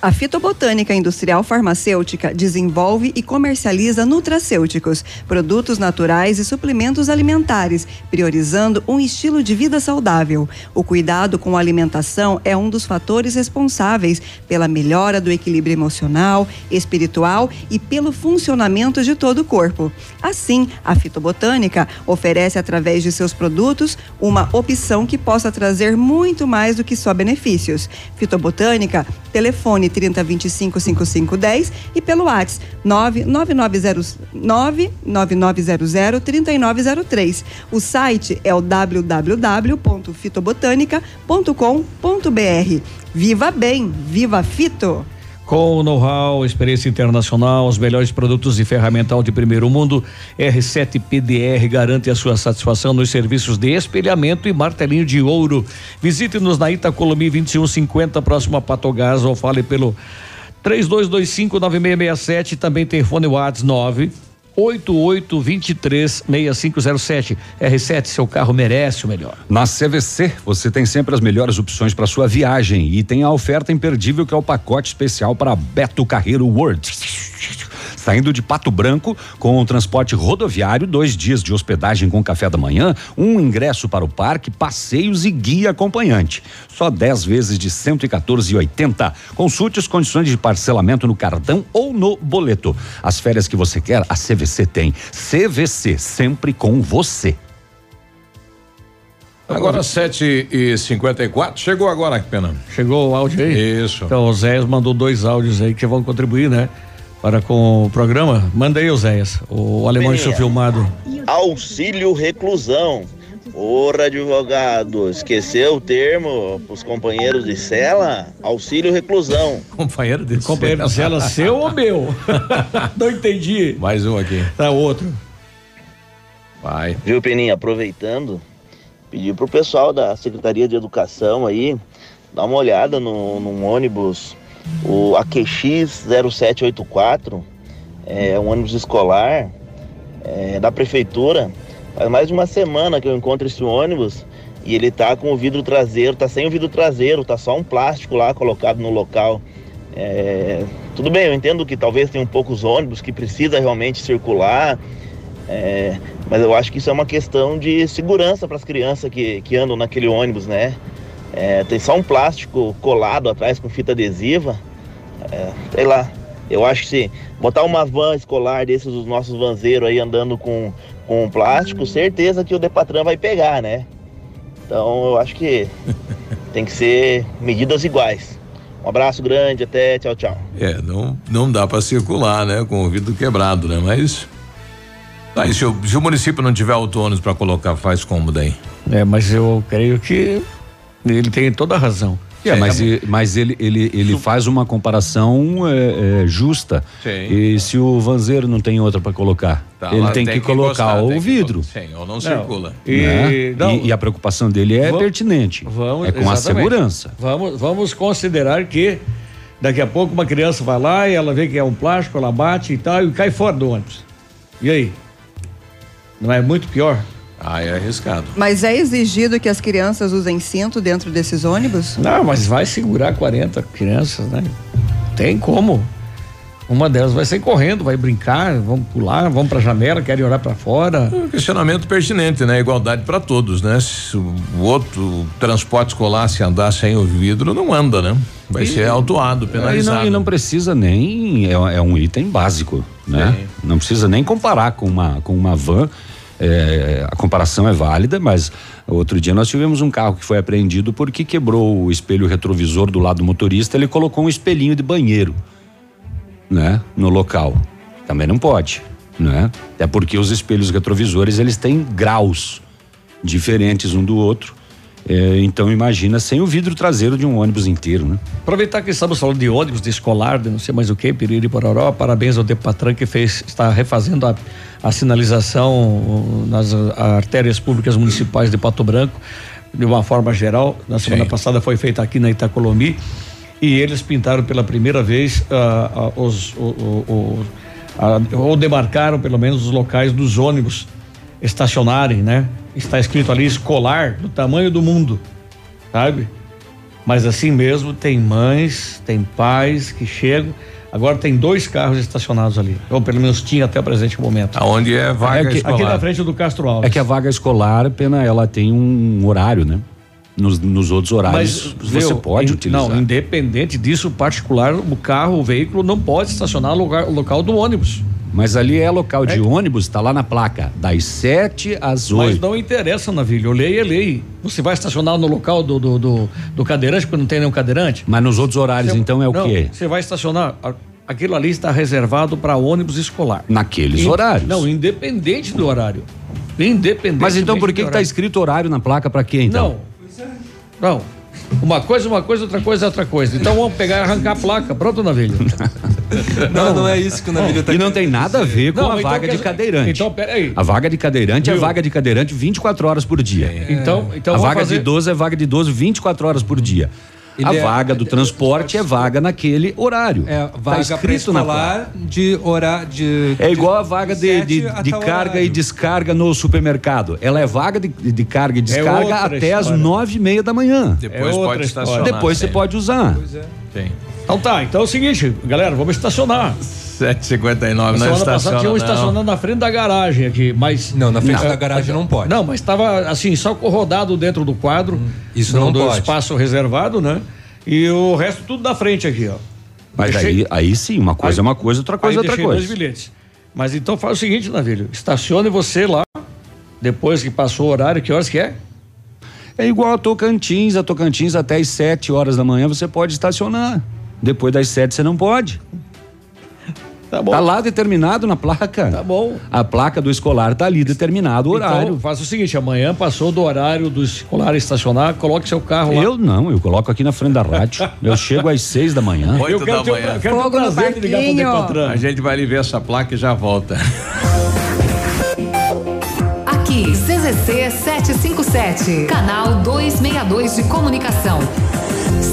A fitobotânica industrial farmacêutica desenvolve e comercializa nutracêuticos, produtos naturais e suplementos alimentares, priorizando um estilo de vida saudável. O cuidado com a alimentação é um dos fatores responsáveis pela melhora do equilíbrio emocional, espiritual e pelo funcionamento de todo o corpo. Assim, a fitobotânica oferece através de seus produtos uma opção que possa trazer muito mais do que só benefícios. Fitobotânica, telefone 3025 5510 e pelo WhatsApp 99900 99900 3903. O site é o www.fitobotânica.com.br. Viva bem, viva Fito! Com know-how, experiência internacional, os melhores produtos de ferramental de primeiro mundo, R7 PDR garante a sua satisfação nos serviços de espelhamento e martelinho de ouro. Visite-nos na Itacolomi 2150, próximo a Patogás, ou fale pelo 32259667, também telefone WhatsApp 9 88236507. R7, seu carro merece o melhor. Na CVC, você tem sempre as melhores opções para sua viagem e tem a oferta imperdível que é o pacote especial para Beto Carreiro World. Saindo de Pato Branco com o transporte rodoviário, dois dias de hospedagem com café da manhã, um ingresso para o parque, passeios e guia acompanhante. Só 10 vezes de 114,80. Consulte as condições de parcelamento no cartão ou no boleto. As férias que você quer, a CVC tem. CVC, sempre com você. Agora 7 e 54 Chegou agora, que pena. Chegou o áudio aí? Isso. Então, o Zéias mandou dois áudios aí que vão contribuir, né? Para com o programa. Manda aí, Zéias. O alemão está filmado. Auxílio reclusão. Porra, advogado, esqueceu o termo pros companheiros de cela? Auxílio reclusão. Companheiro de Companheiro de cela seu ou meu? Não entendi. Mais um aqui. Tá outro. Vai. Viu, Peninha? Aproveitando, pedir pro pessoal da Secretaria de Educação aí dar uma olhada no, num ônibus, o AQX 0784, é um ônibus escolar é, da prefeitura. Faz mais de uma semana que eu encontro esse ônibus e ele tá com o vidro traseiro, tá sem o vidro traseiro, tá só um plástico lá colocado no local. É, tudo bem, eu entendo que talvez tenha um poucos ônibus que precisa realmente circular, é, mas eu acho que isso é uma questão de segurança para as crianças que, que andam naquele ônibus, né? É, tem só um plástico colado atrás com fita adesiva, é, sei lá. Eu acho que se botar uma van escolar desses dos nossos vanzeiros aí andando com, com plástico, certeza que o Depatran vai pegar, né? Então eu acho que tem que ser medidas iguais. Um abraço grande, até tchau, tchau. É, não, não dá para circular, né? Com o vidro quebrado, né? Mas. Tá, e se, o, se o município não tiver autônomos para colocar, faz como daí? É, mas eu creio que ele tem toda a razão. É, mas, mas ele, ele, ele faz uma comparação é, é, justa. Sim. E se o vanzeiro não tem outra para colocar, Tá, ele lá tem, que colocar encostar, o tem que vidro. colo- Sim, ou não, circula. E, né? não, E- e a preocupação dele é Vamos- pertinente. Vamos, é com a exatamente. segurança. Vamos, vamos considerar que daqui a pouco uma criança vai lá e ela vê que é um plástico, ela bate e tal e cai fora do ônibus. E aí? Não é muito pior? Ah, é arriscado. Mas é exigido que as crianças usem cinto dentro desses ônibus? Não, mas vai segurar 40 crianças, né? Tem como. Uma delas vai sair correndo, vai brincar, vamos pular, vamos pra janela, querem olhar pra fora. Um questionamento pertinente, né? Igualdade para todos, né? Se o outro transporte escolar se andar sem o vidro, não anda, né? Vai E- ser autuado, E penalizado. não, e não precisa nem. É, é um item básico, né? Sim. Não precisa nem comparar com uma, com uma van. É, a comparação é válida, mas outro dia nós tivemos um carro que foi apreendido porque quebrou o espelho retrovisor do lado do motorista. Ele colocou um espelhinho de banheiro, né? No local. Também não pode, né? É porque os espelhos retrovisores eles têm graus diferentes um do outro. É, então imagina sem o vidro traseiro de um ônibus inteiro, né? Aproveitar que estamos falando de ônibus, de escolar, de não sei mais o que, Piriri Pororó, parabéns ao Depatran que fez, está refazendo a, a sinalização uh, nas uh, artérias públicas municipais de Pato Branco, de uma forma geral. Na semana Sim. passada foi feita aqui na Itacolomi e eles pintaram pela primeira vez ah, ah, os, a- ou demarcaram pelo menos os locais dos ônibus estacionarem, né? Está escrito ali escolar do tamanho do mundo, sabe? Mas assim mesmo tem mães, tem pais que chegam. Agora tem dois carros estacionados ali. Ou pelo menos tinha até o presente momento. Aonde é vaga É que- escolar. Aqui na frente do Castro Alves. É que a vaga escolar, pena, ela tem um horário, né? Nos, nos outros horários você viu, pode in- utilizar. Não, independente disso, particular, o carro, o veículo não pode estacionar no lugar, local do ônibus. Mas ali é local de ônibus, tá lá na placa, das 7 às Mas 8. não interessa, Navilho. Lei é lei. Você vai estacionar no local do, do, do, do cadeirante, porque não tem nenhum cadeirante? Mas nos outros horários, Você- então, é o não, quê? Você vai estacionar. Aquilo ali está reservado para ônibus escolar. Naqueles horários. Não, independente do horário. Independente. Mas então por que que tá escrito horário na placa pra quê, então? Não. Não. Uma coisa é uma coisa, outra coisa é outra coisa. Então vamos pegar e arrancar a placa. Pronto, Navilho? Não, não é isso que o Navilho tá E não tem nada a ver com Não, a então vaga de cadeirante. então, peraí. A vaga de cadeirante é Viu? vaga de cadeirante 24 horas por dia. Então, então a vaga fazer- de idoso é vaga de idoso 24 horas por dia. A Ele é- vaga do transporte é vaga naquele horário. É, Tá vaga escrito na placa. de horário de É igual a vaga de, de, a de tal carga horário. e descarga no supermercado. Ela é vaga de, de carga e descarga outra até as nove e meia da manhã. Depois É pode estacionar. Depois você pode usar. Sim. Então tá, então é o seguinte, galera, vamos estacionar. 759 Na semana passada tinha um não. estacionando na frente da garagem aqui, mas. Não, na frente Não. da garagem não pode. Não, mas estava assim, só rodado dentro do quadro. isso do- não do pode. espaço reservado, né? E o resto tudo na frente aqui, ó. Mas Deixei- aí, aí sim, uma coisa é uma coisa, outra coisa é Aí outra coisa. dois bilhetes. Mas então faz o seguinte, Navilho, estacione você lá, depois que passou o horário, que horas que é? É igual a Tocantins, a Tocantins até as 7 horas da manhã você pode estacionar. Depois das 7 você não pode. Tá bom. Tá lá determinado na placa. Tá bom. A placa do escolar tá ali determinado o horário. Então, faça o seguinte, amanhã passou do horário do escolar estacionar, coloque seu carro lá. eu não, eu coloco aqui na frente da rádio. eu chego às 6 da manhã. Oito Eu quero da ter, manhã. quero Fogo prazer de ligar pro. Decatran. A gente vai ali ver essa placa e já volta. Aqui, CZC 757, canal 262 de comunicação.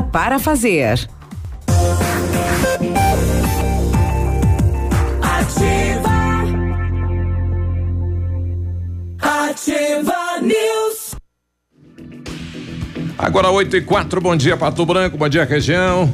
para fazer. Ativa. Ativa News. Agora 8 e 4, bom dia Pato Branco, bom dia região.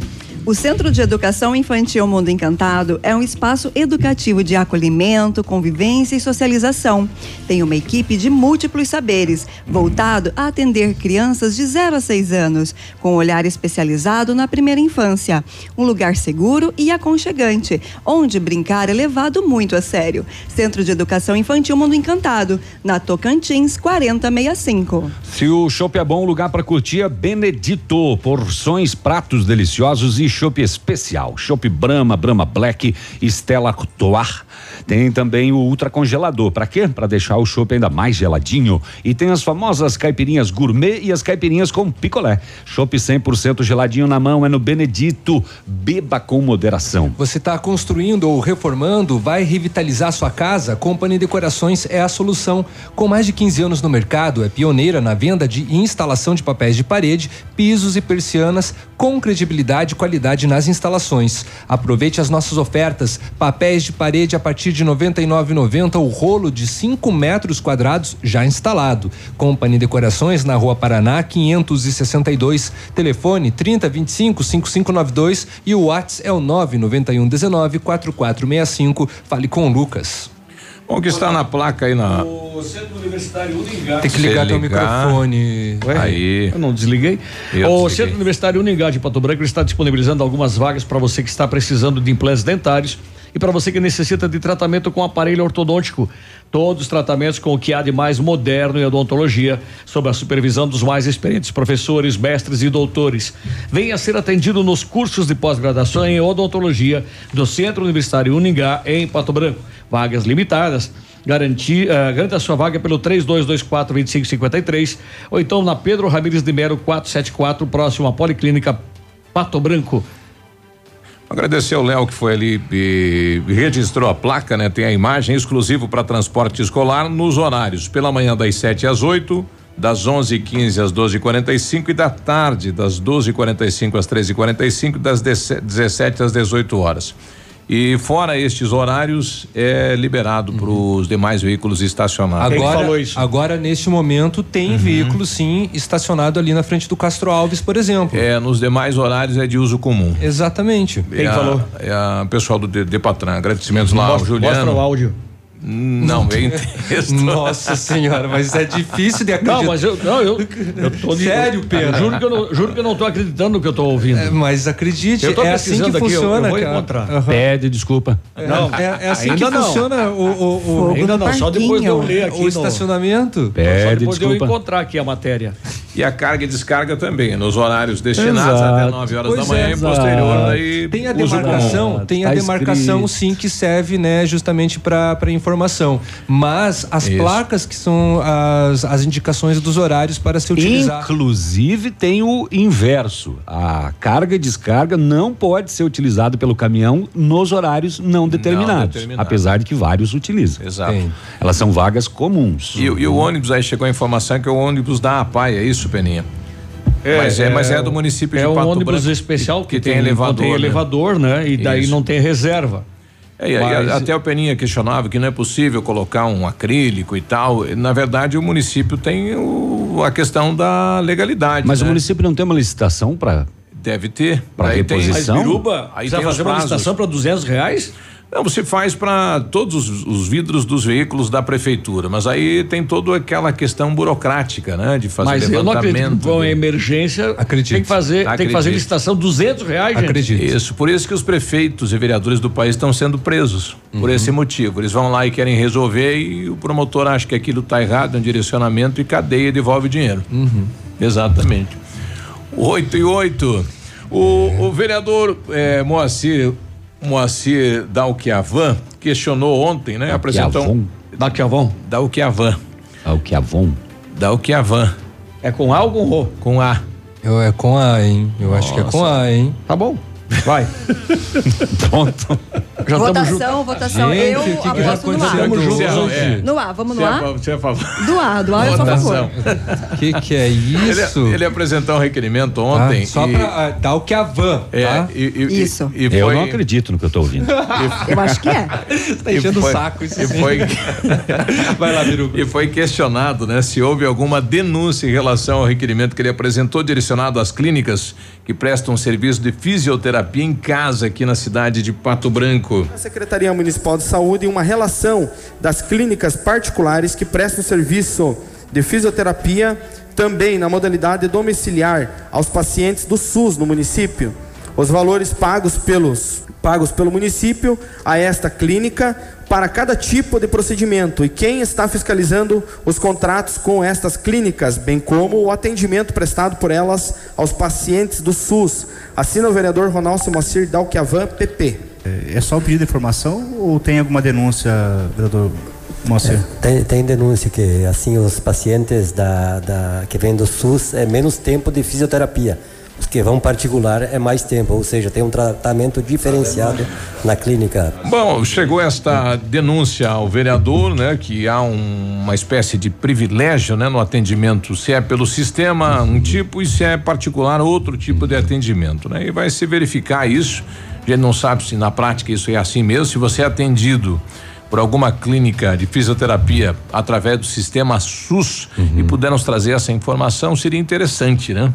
O Centro de Educação Infantil Mundo Encantado é um espaço educativo de acolhimento, convivência e socialização. Tem uma equipe de múltiplos saberes, voltado a atender crianças de 0 a 6 anos, com um olhar especializado na primeira infância. Um lugar seguro e aconchegante, onde brincar é levado muito a sério. Centro de Educação Infantil Mundo Encantado, na Tocantins 4065. Se o chopp é bom, lugar para curtir é Benedito. Porções, pratos deliciosos e chopp especial. Chopp Brahma, Brahma Black, Stella Artois. Tem também o ultra congelador. Para quê? Para deixar o chopp ainda mais geladinho. E tem as famosas caipirinhas gourmet e as caipirinhas com picolé. Chopp 100% geladinho na mão é no Benedito. Beba com moderação. Você está construindo ou reformando, vai revitalizar sua casa? Company Decorações é a solução. Com mais de 15 anos no mercado, é pioneira na venda de instalação de papéis de parede, pisos e persianas com credibilidade e qualidade nas instalações. Aproveite as nossas ofertas: papéis de parede a partir de R$ 99,90 o rolo de 5 metros quadrados já instalado. Company Decorações na Rua Paraná 562, telefone 3025 5592 e o WhatsApp é o 991 19 4465. Fale com o Lucas. Bom que está na placa aí na. O Centro Universitário Uningá. Tem que ligar teu microfone. Ué, Aí. Eu não desliguei. Eu o desliguei. Centro Universitário Uningá de Pato Branco está disponibilizando algumas vagas para você que está precisando de implantes dentários E para você que necessita de tratamento com aparelho ortodôntico, todos os tratamentos com o que há de mais moderno em odontologia, sob a supervisão dos mais experientes professores, mestres e doutores. Venha ser atendido nos cursos de pós-graduação em odontologia do Centro Universitário Uningá, em Pato Branco. Vagas limitadas. Garantir, uh, garanta a sua vaga pelo 3224 2553 ou então na Pedro Ramires de Mero 474, próximo à Policlínica Pato Branco. Agradecer ao Léo que foi ali e registrou a placa, né? Tem a imagem exclusivo para transporte escolar nos horários pela manhã das 7 às 8, das 11h15 às 12h45 e da tarde das 12h45 às 13h45, das 17 às 18 horas. E fora estes horários, é liberado para os demais veículos estacionados. Agora, agora neste momento, tem veículo sim estacionado ali na frente do Castro Alves, por exemplo. É, nos demais horários é de uso comum. Exatamente. É a- É a pessoal do De- Depatran. Agradecimentos lá ao Mostra- Juliano. mostra o áudio. Não, vem texto. Nossa senhora, mas é difícil de acreditar. Não, mas eu, não, eu, eu tô de- Sério, Pedro? Eu juro que eu não, juro que eu não tô acreditando no que eu tô ouvindo. É, mas acredite, Eu tô é assim que aqui, eu- funciona, eu vou cara. encontrar. Aham. Pede desculpa. Não, é, é assim ainda que não. funciona o, o, o, Ainda não, só depois de eu ler aqui o no- estacionamento. Só Pede depois de eu desculpa. encontrar aqui a matéria. E a carga e descarga também, nos horários destinados Exato. até 9 horas Pois da manhã é, e posterior daí Tem a demarcação, tem a Tá demarcação escrito. sim que serve, né, justamente para informação. Mas as Isso. placas que são as, as indicações dos horários para se utilizar. Inclusive tem o inverso. A carga e descarga não pode ser utilizada pelo caminhão nos horários não determinados, determinados. apesar de que vários utilizam. Exato. Tem. Elas são vagas comuns. E, o- e o ônibus aí chegou a informação que é o ônibus da APAI, é isso, Peninha? mas, é, mas é do município é de um Pato ônibus Branco. especial que, que tem tem, elevador, Tem né? elevador, né? E daí Isso. não tem reserva. É, e Mas- até o Peninha questionava que não é possível colocar um acrílico e tal. Na verdade, o município tem o- a questão da legalidade. Mas né? o município não tem uma licitação para Deve ter. Pra Aí tem- reposição? Mas Biruba, Aí precisa tem os fazer uma licitação para 200 reais? Não, você faz para todos os, os vidros dos veículos da prefeitura, mas aí tem toda aquela questão burocrática, né? De fazer Mas eu não acredito levantamento. com emergência Acredito. tem que fazer, tem que fazer licitação 200 reais, gente. Acredito. Isso, por isso que os prefeitos e vereadores do país estão sendo presos, por Uhum. esse motivo. Eles vão lá e querem resolver e o promotor acha que aquilo está errado, é um direcionamento e cadeia e devolve o dinheiro. Uhum. Exatamente. Oito e oito. O, o vereador eh, Moacir, Moacir Dalquiavan questionou ontem, né? Apresentou um. Dalquiavan, que Avon. Dalquiavan, É com A ou com Rô? com A. Eu, é com A, hein? Eu acho que é com A, hein? Tá bom. Vai. Pronto. Já juntos. Votação, votação. Gente, eu o que que aposto no aconteceu A. Tamo junto, Você- é. No A, vamos no Você é a A? fa- Você é a favor? Do A, do A eu sou a Votação. favor. Que que é isso? Ele, ele apresentou um requerimento ontem. Só e, pra ah, dar o que a van, é, tá? e, e- Isso. E, e Eu foi, não acredito no que eu tô ouvindo. Eu acho que é. Tá enchendo o foi- saco isso E foi, Vai lá, Biruba. e foi questionado, né, se houve alguma denúncia em relação ao requerimento que ele apresentou direcionado às clínicas que prestam serviço de fisioterapia em casa aqui na cidade de Pato Branco. a Secretaria Municipal de Saúde uma relação das clínicas particulares que prestam serviço de fisioterapia também na modalidade domiciliar aos pacientes do SUS no município. Os valores pagos pelos pagos pelo município a esta clínica para cada tipo de procedimento e quem está fiscalizando os contratos com estas clínicas, bem como o atendimento prestado por elas aos pacientes do SUS. Assina o vereador Ronaldo Moacir Dalquiavan, PP. É só um pedido de informação ou tem alguma denúncia, vereador Moacir? Tem, tem denúncia que assim os pacientes da, da, que vêm do SUS é menos tempo de fisioterapia. Que vão particular é mais tempo, ou seja, tem um tratamento diferenciado na clínica. Bom, chegou esta denúncia ao vereador, né, que há um- uma espécie de privilégio, né, no atendimento, se é pelo sistema um tipo e se é particular outro tipo de atendimento, né? E vai se verificar isso. A gente não sabe se na prática isso é assim mesmo, se você é atendido por alguma clínica de fisioterapia através do sistema SUS e puder nos trazer essa informação, seria interessante, né?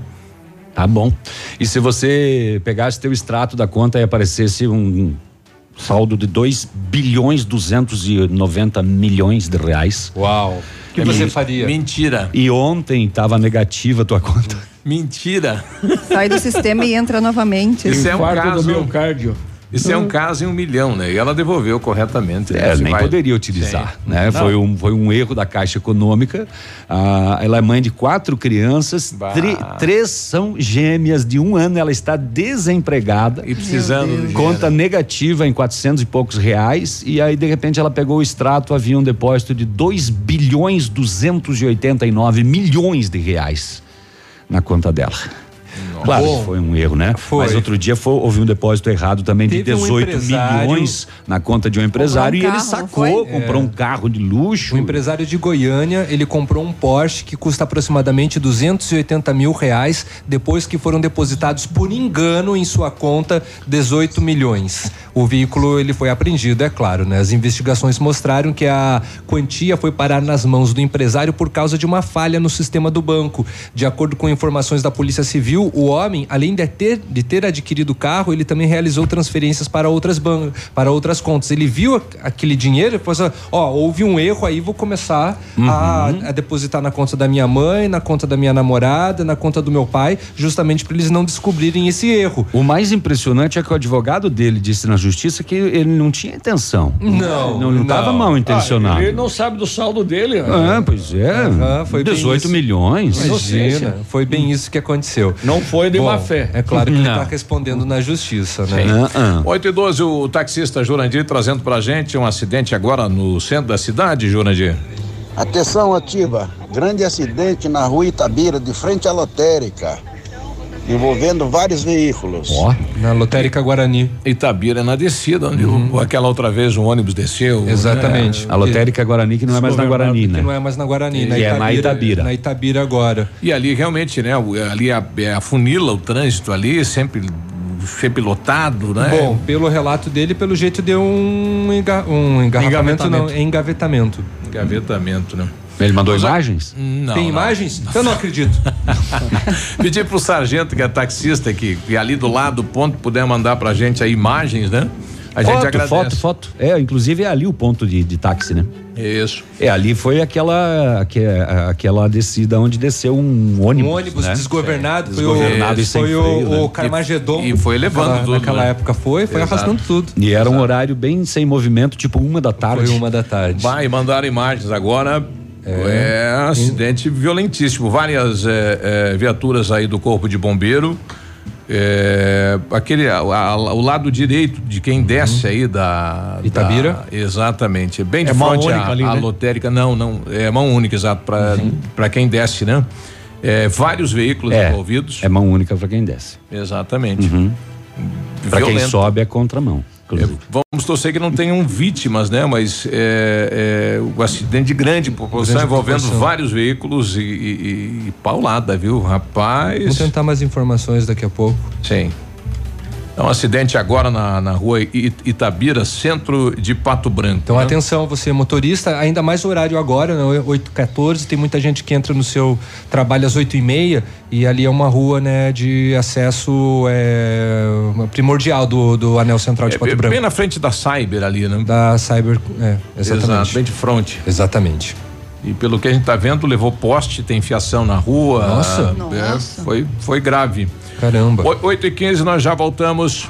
Tá bom. E se você pegasse teu extrato da conta e aparecesse um saldo de 2 bilhões 290 milhões de reais. Uau. O que você faria? Mentira. E ontem estava negativa a tua conta. Mentira. Sai do sistema e entra novamente. Isso é um caso. do miocárdio. Isso é um caso em um milhão, né? E ela devolveu corretamente. né? É, Se nem vai- poderia utilizar, Sim. né? Não. Foi um, foi um erro da Caixa Econômica. Ah, ela é mãe de quatro crianças, tri- três são gêmeas de um ano, ela está desempregada. E precisando. Conta negativa em 400 e poucos reais e aí de repente ela pegou o extrato, havia um depósito de 2 bilhões 289 milhões de reais na conta dela. Claro, Bom, foi um erro, né? foi. Mas outro dia foi- houve um depósito errado também de Teve um 18 empresário- milhões na conta de um empresário um e ele carro, sacou, comprou É. um carro de luxo. O empresário de Goiânia, ele comprou um Porsche que custa aproximadamente 280 mil reais, depois que foram depositados por engano em sua conta 18 milhões. O veículo ele foi apreendido, é claro, né? As investigações mostraram que a quantia foi parar nas mãos do empresário por causa de uma falha no sistema do banco. De acordo com informações da Polícia Civil, o homem, além de ter, de ter adquirido o carro, ele também realizou transferências para outras ban para outras contas. Ele viu aquele dinheiro e falou assim, ó, houve um erro aí, vou começar a, a depositar na conta da minha mãe, na conta da minha namorada, na conta do meu pai, justamente para eles não descobrirem esse erro. O mais impressionante é que o advogado dele disse na justiça que ele não tinha intenção. Não, Não estava mal intencionado. Ah, ele não sabe do saldo dele. Ah, pois é. Aham, foi bem 18 isso. milhões. Imagina, foi bem isso que aconteceu. Não foi de Bom, má fé. É claro que ele Não. está respondendo na justiça, né? Ah, ah. 8 e 12, o taxista Jurandir trazendo pra gente um acidente agora no centro da cidade, Jurandir. Atenção ativa, grande acidente na rua Itabira, de frente à lotérica, envolvendo vários veículos. Ó, Na lotérica Guarani. Itabira é na descida, onde o- aquela outra vez um ônibus desceu. né? Exatamente. a lotérica Guarani que não é mais na Guarani, Que né? não é mais na Guarani, na E é na Itabira. Na Itabira agora. E ali realmente, né? o- Ali a, é, afunila o trânsito ali, sempre, sempre lotado, né? Bom, pelo relato dele, pelo jeito deu um, enga- um engarrafamento, não, Engavetamento. engavetamento. Engavetamento, né? Ele mandou imagens? Não. Tem não. imagens? Eu não acredito. Pedir pro sargento, que é taxista, que, que ali do lado do ponto puder mandar pra gente aí imagens, né? A gente foto, agradece. foto, foto. É, inclusive é ali o ponto de, de táxi, né? Isso. É, ali foi aquela, aque- aquela descida onde desceu um ônibus. Um ônibus né? desgovernado, foi, Desgovernado o, e sem foi freio, o, né? o Carmagedon. E- e foi levando naquela, tudo, Naquela né? época foi, foi Exato. arrastando tudo. E era um horário bem sem movimento, tipo uma da tarde. Foi uma da tarde. Vai, mandaram imagens agora. É, um acidente violentíssimo. Várias é, é, viaturas aí do Corpo de Bombeiro. É, aquele, a- a- o lado direito de quem desce aí da. Uhum. Itabira? da- exatamente. Bem de É mão frente única à, ali, né? lotérica. Não, não. É mão única, exato. Para Uhum. quem desce, né? É, vários veículos É, envolvidos. É mão única para quem desce. Exatamente. Para quem sobe é contramão. É, inclusive. vamos torcer que não tenham vítimas, né? Mas é, é, o acidente de grande proporção Grande envolvendo proporção. vários veículos e, e- e paulada, viu, rapaz? Vamos tentar mais informações daqui a pouco. Sim. É um acidente agora na, na rua Itabira, centro de Pato Branco. Então, né? atenção, você motorista, ainda mais horário agora, né? 8h14, tem muita gente que entra no seu trabalho às 8h30 e ali é uma rua, né, de acesso é, primordial do, do anel central de É, Pato bem, Branco. bem na frente da Cyber ali, né? Da Cyber, é, Exato, exatamente. bem de frente. Exatamente. E pelo que a gente tá vendo, levou poste, tem fiação na rua. Nossa. É, Nossa. foi, foi grave. Caramba. 8 e 15 nós já voltamos.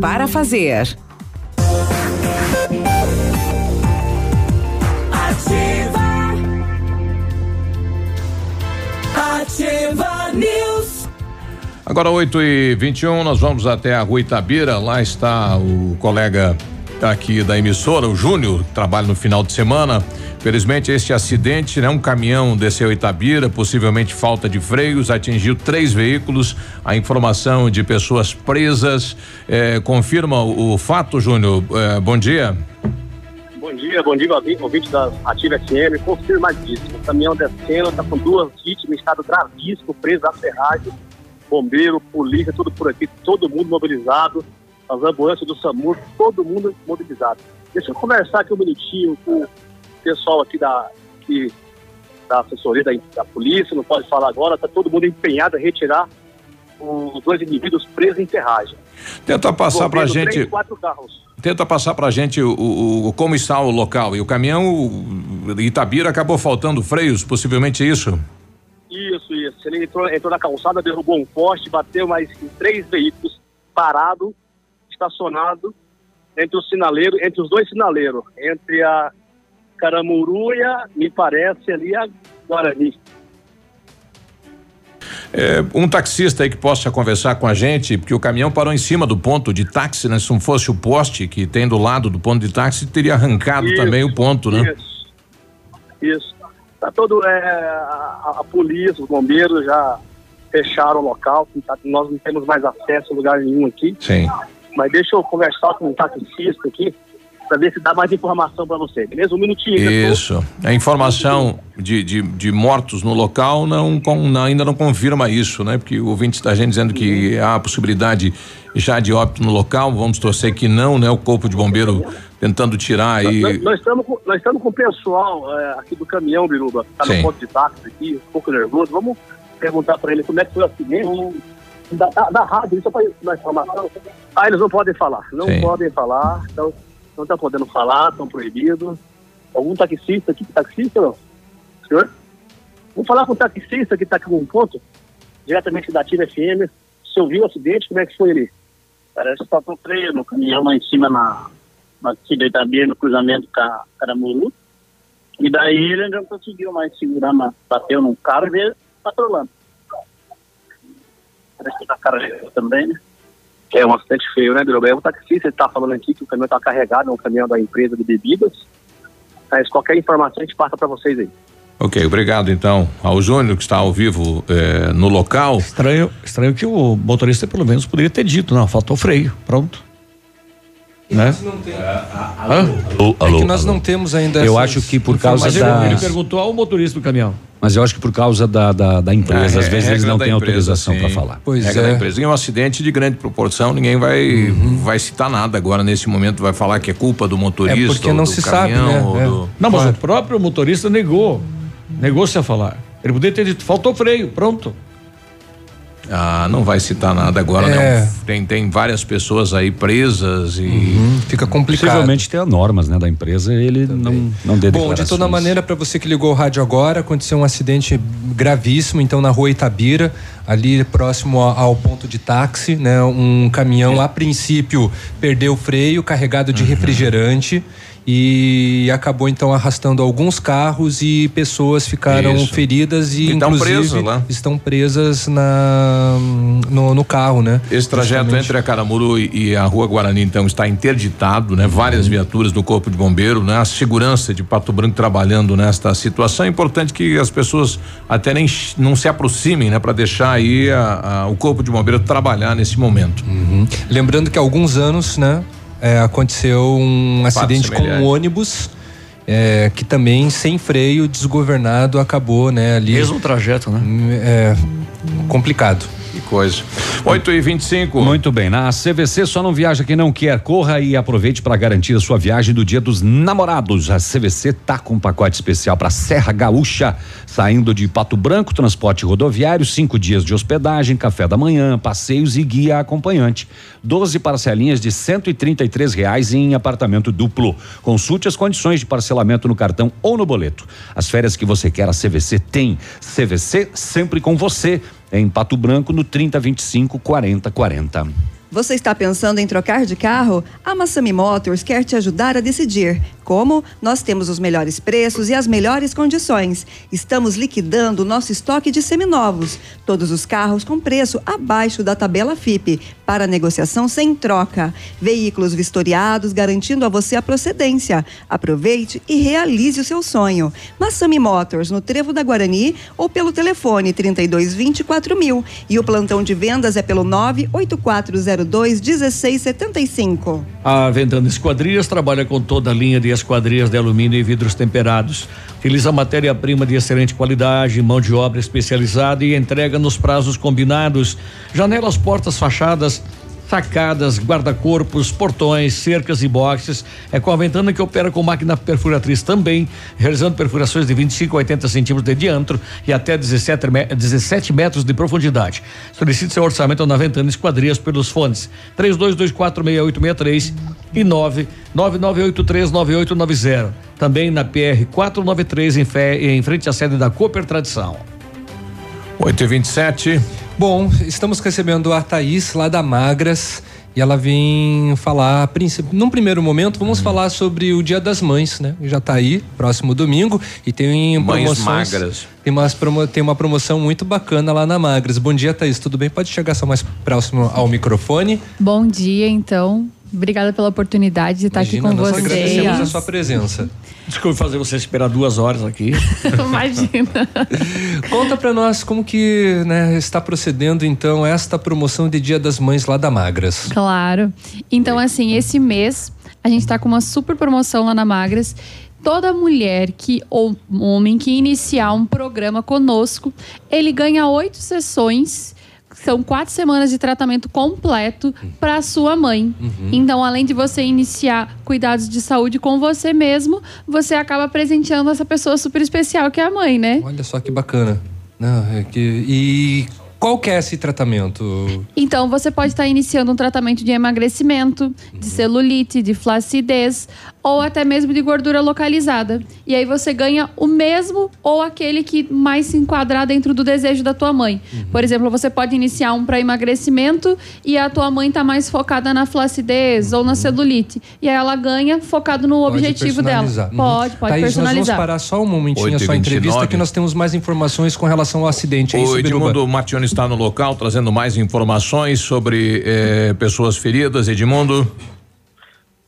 para fazer. Ativa. Ativa News. Agora 8 e 21 nós vamos até a rua Itabira. Lá está o colega aqui da emissora, o Júnior, trabalha no final de semana. Felizmente, este acidente, né? Um caminhão desceu Itabira, possivelmente falta de freios, atingiu três veículos. A informação de pessoas presas eh, confirma o, o fato, Júnior. Eh, bom dia. Bom dia, bom dia, ouvinte- da Ativa FM. Confirmadíssimo. O caminhão descendo, está com duas vítimas estado gravíssimo, preso à ferragem. Bombeiro, polícia, tudo por aqui, todo mundo mobilizado. As ambulâncias do SAMU, todo mundo mobilizado. Deixa eu conversar aqui um minutinho com o pessoal aqui da, aqui, da assessoria da, da polícia, não pode falar agora, está todo mundo empenhado a retirar os dois indivíduos presos em ferragem. Tenta passar pra Envolvendo gente. Três, quatro carros. Tenta passar pra gente o, o- o- como está o local. E o caminhão o Itabira acabou faltando freios, possivelmente isso. Isso, isso. Ele entrou, entrou na calçada, derrubou um poste, bateu mais em três veículos parados, estacionados entre os sinaleiros, entre os dois sinaleiros, entre a Caramurunha, me parece, ali a Guarani. É, um taxista aí que possa conversar com a gente, porque o caminhão parou em cima do ponto de táxi, né? Se não fosse o poste que tem do lado do ponto de táxi, teria arrancado Isso, também o ponto, né? Isso. Isso. Tá todo. É, a, a polícia, os bombeiros já fecharam o local. tá- nós não temos mais acesso a lugar nenhum aqui. Sim. Mas deixa eu conversar com um taxista aqui para ver se dá mais informação para você, beleza? Um minutinho. tô- Isso. A informação de, de, de mortos no local não, com- não- ainda não confirma isso, né? Porque o ouvinte está gente dizendo que há a possibilidade já de óbito no local. Vamos torcer que não, né? O corpo de bombeiro tentando tirar aí. Nós, nós estamos com, nós estamos com o pessoal é, aqui do caminhão, Biruba, que tá Sim. no ponto de táxi aqui, um pouco nervoso. Vamos perguntar para ele como é que foi o acidente. Da, da, da rádio, só para dar informação. Ah, eles não podem falar. Não Sim. podem falar. Então, não estão podendo falar, estão proibidos. Algum taxista aqui, taxista não? Senhor? Vamos falar com o taxista que está aqui com um ponto, diretamente da Ativa FM. Você ouviu o acidente? Como é que foi ele? Parece que faltou freio no caminhão lá em cima na, na Tida Itabira, no cruzamento com a Caramuru. E daí ele não conseguiu mais segurar, mas bateu num carro e veio patrolando. Tá também, né? É um acidente feio, né, Biruba? É um taxista, ele tá falando aqui que o caminhão tá carregado, é um caminhão da empresa de bebidas. Mas qualquer informação a gente passa para vocês aí. Ok, obrigado então ao Júnior que está ao vivo eh, no local. Estranho, estranho que o motorista pelo menos poderia ter dito, não, faltou freio, pronto. Né? Alô, é que nós não temos ainda Eu essas acho que por causa Mas ele, da. ele perguntou ao motorista do caminhão. Mas eu acho que por causa da, da, da empresa, Ah, às é vezes eles não têm autorização para falar. regra da empresa. Em um acidente de grande proporção, ninguém vai, vai citar nada agora nesse momento, vai falar que é culpa do motorista. É porque ou não do se caminhão, sabe, né? É. do- Não, mas o próprio motorista negou. Negou-se a falar. Ele poderia ter dito, faltou freio, pronto. Ah, não vai citar nada agora, É. não. Tem, tem várias pessoas aí presas e. Uhum, fica complicado. Possivelmente tem as normas né, da empresa, ele não, não dê Bom, de toda maneira, para você que ligou o rádio agora, aconteceu um acidente gravíssimo, então na rua Itabira, ali próximo a- ao ponto de táxi, né? Um caminhão, a princípio, perdeu o freio carregado de refrigerante e acabou então arrastando alguns carros e pessoas ficaram Isso. feridas e E inclusive presas lá. estão presas na no, no carro, né? Esse trajeto Justamente. entre a Caramuru e, a Rua Guarani, então, está interditado, né? Uhum. Várias viaturas do Corpo de Bombeiro, né? A segurança de Pato Branco trabalhando nesta situação. É importante que as pessoas até nem não se aproximem, né? Para deixar aí a- a- o Corpo de Bombeiro trabalhar nesse momento. Uhum. Lembrando que há alguns anos, né, é, aconteceu um Fato acidente com um semelhante. ônibus é, que também sem freio, desgovernado, acabou, né, ali. Mesmo trajeto, né? É complicado. Coisa. 8 e 25 Muito bem, na CVC só não viaja quem não quer. Corra e aproveite para garantir a sua viagem do Dia dos Namorados. A CVC tá com um pacote especial para Serra Gaúcha, saindo de Pato Branco, transporte rodoviário, cinco dias de hospedagem, café da manhã, passeios e guia acompanhante. 12 parcelinhas de 133 reais em apartamento duplo. Consulte as condições de parcelamento no cartão ou no boleto. As férias que você quer, a CVC tem. CVC sempre com você. Em Pato Branco, no 3025 4040. Você está pensando em trocar de carro? A Massami Motors quer te ajudar a decidir. Como? Nós temos os melhores preços e as melhores condições. Estamos liquidando o nosso estoque de seminovos. Todos os carros com preço abaixo da tabela FIP, para negociação sem troca. Veículos vistoriados, garantindo a você a procedência. Aproveite e realize o seu sonho. Massami Motors, no Trevo da Guarani ou pelo telefone 3224 mil. E o plantão de vendas é pelo 98402 1675. A Ventana Esquadrias trabalha com toda a linha de esquadrias de alumínio e vidros temperados. Utiliza matéria-prima de excelente qualidade, mão de obra especializada e entrega nos prazos combinados. Janelas, portas, fachadas. Sacadas, guarda-corpos, portões, cercas e boxes. É com a Ventana que opera com máquina perfuratriz também, realizando perfurações de 25 a 80 centímetros de diâmetro e até 17, me- 17 metros de profundidade. Solicite seu orçamento na Ventana Esquadrias pelos fones 32246863 e 999839890. Também na PR 493 em, em frente à sede da Cooper Tradição. 8 e 27 Bom, estamos recebendo a Thaís lá da Magras e ela vem falar, num primeiro momento, vamos falar sobre o Dia das Mães, né? Já tá aí, próximo domingo, e tem Mães magras. Tem, umas promo- tem uma promoção muito bacana lá na Magras. Bom dia, Thaís, tudo bem? Pode chegar só mais próximo ao microfone. Bom dia, então. Obrigada pela oportunidade de estar Imagina, aqui com nós vocês. agradecemos a sua presença. Desculpe fazer você esperar duas horas aqui. Imagina. Conta pra nós como que né, está procedendo então esta promoção de Dia das Mães lá da Magras. Claro. Então, assim, esse mês a gente tá com uma super promoção lá na Magras. Toda mulher que ou homem que iniciar um programa conosco, ele ganha oito sessões. São quatro semanas de tratamento completo para sua mãe. Então, além de você iniciar cuidados de saúde com você mesmo, você acaba presenteando essa pessoa super especial que é a mãe, né? Olha só que bacana. Não, é que, e qual que é esse tratamento? Então, você pode estar iniciando um tratamento de emagrecimento, de celulite, de flacidez ou até mesmo de gordura localizada. E aí você ganha o mesmo ou aquele que mais se enquadrar dentro do desejo da tua mãe. Por exemplo, você pode iniciar um para emagrecimento e a tua mãe tá mais focada na flacidez ou na celulite. E aí ela ganha focado no Pode objetivo dela. Uhum. Pode, pode Thaís, personalizar. nós vamos parar só um momentinho a 8 e sua 29. entrevista que nós temos mais informações com relação ao acidente. É isso, O Biruba? Edmundo Martione está no local trazendo mais informações sobre eh, pessoas feridas. Edmundo.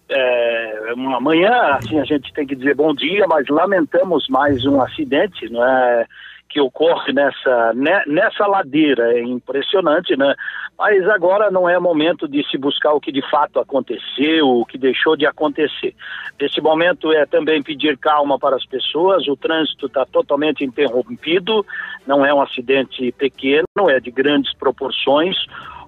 É, amanhã, assim, a gente tem que dizer bom dia, mas lamentamos mais um acidente, não é? Que ocorre nessa, ne- nessa ladeira, é impressionante, né? Mas agora não é momento de se buscar o que de fato aconteceu, o que deixou de acontecer. Nesse momento é também pedir calma para as pessoas, o trânsito está totalmente interrompido, não é um acidente pequeno, é de grandes proporções.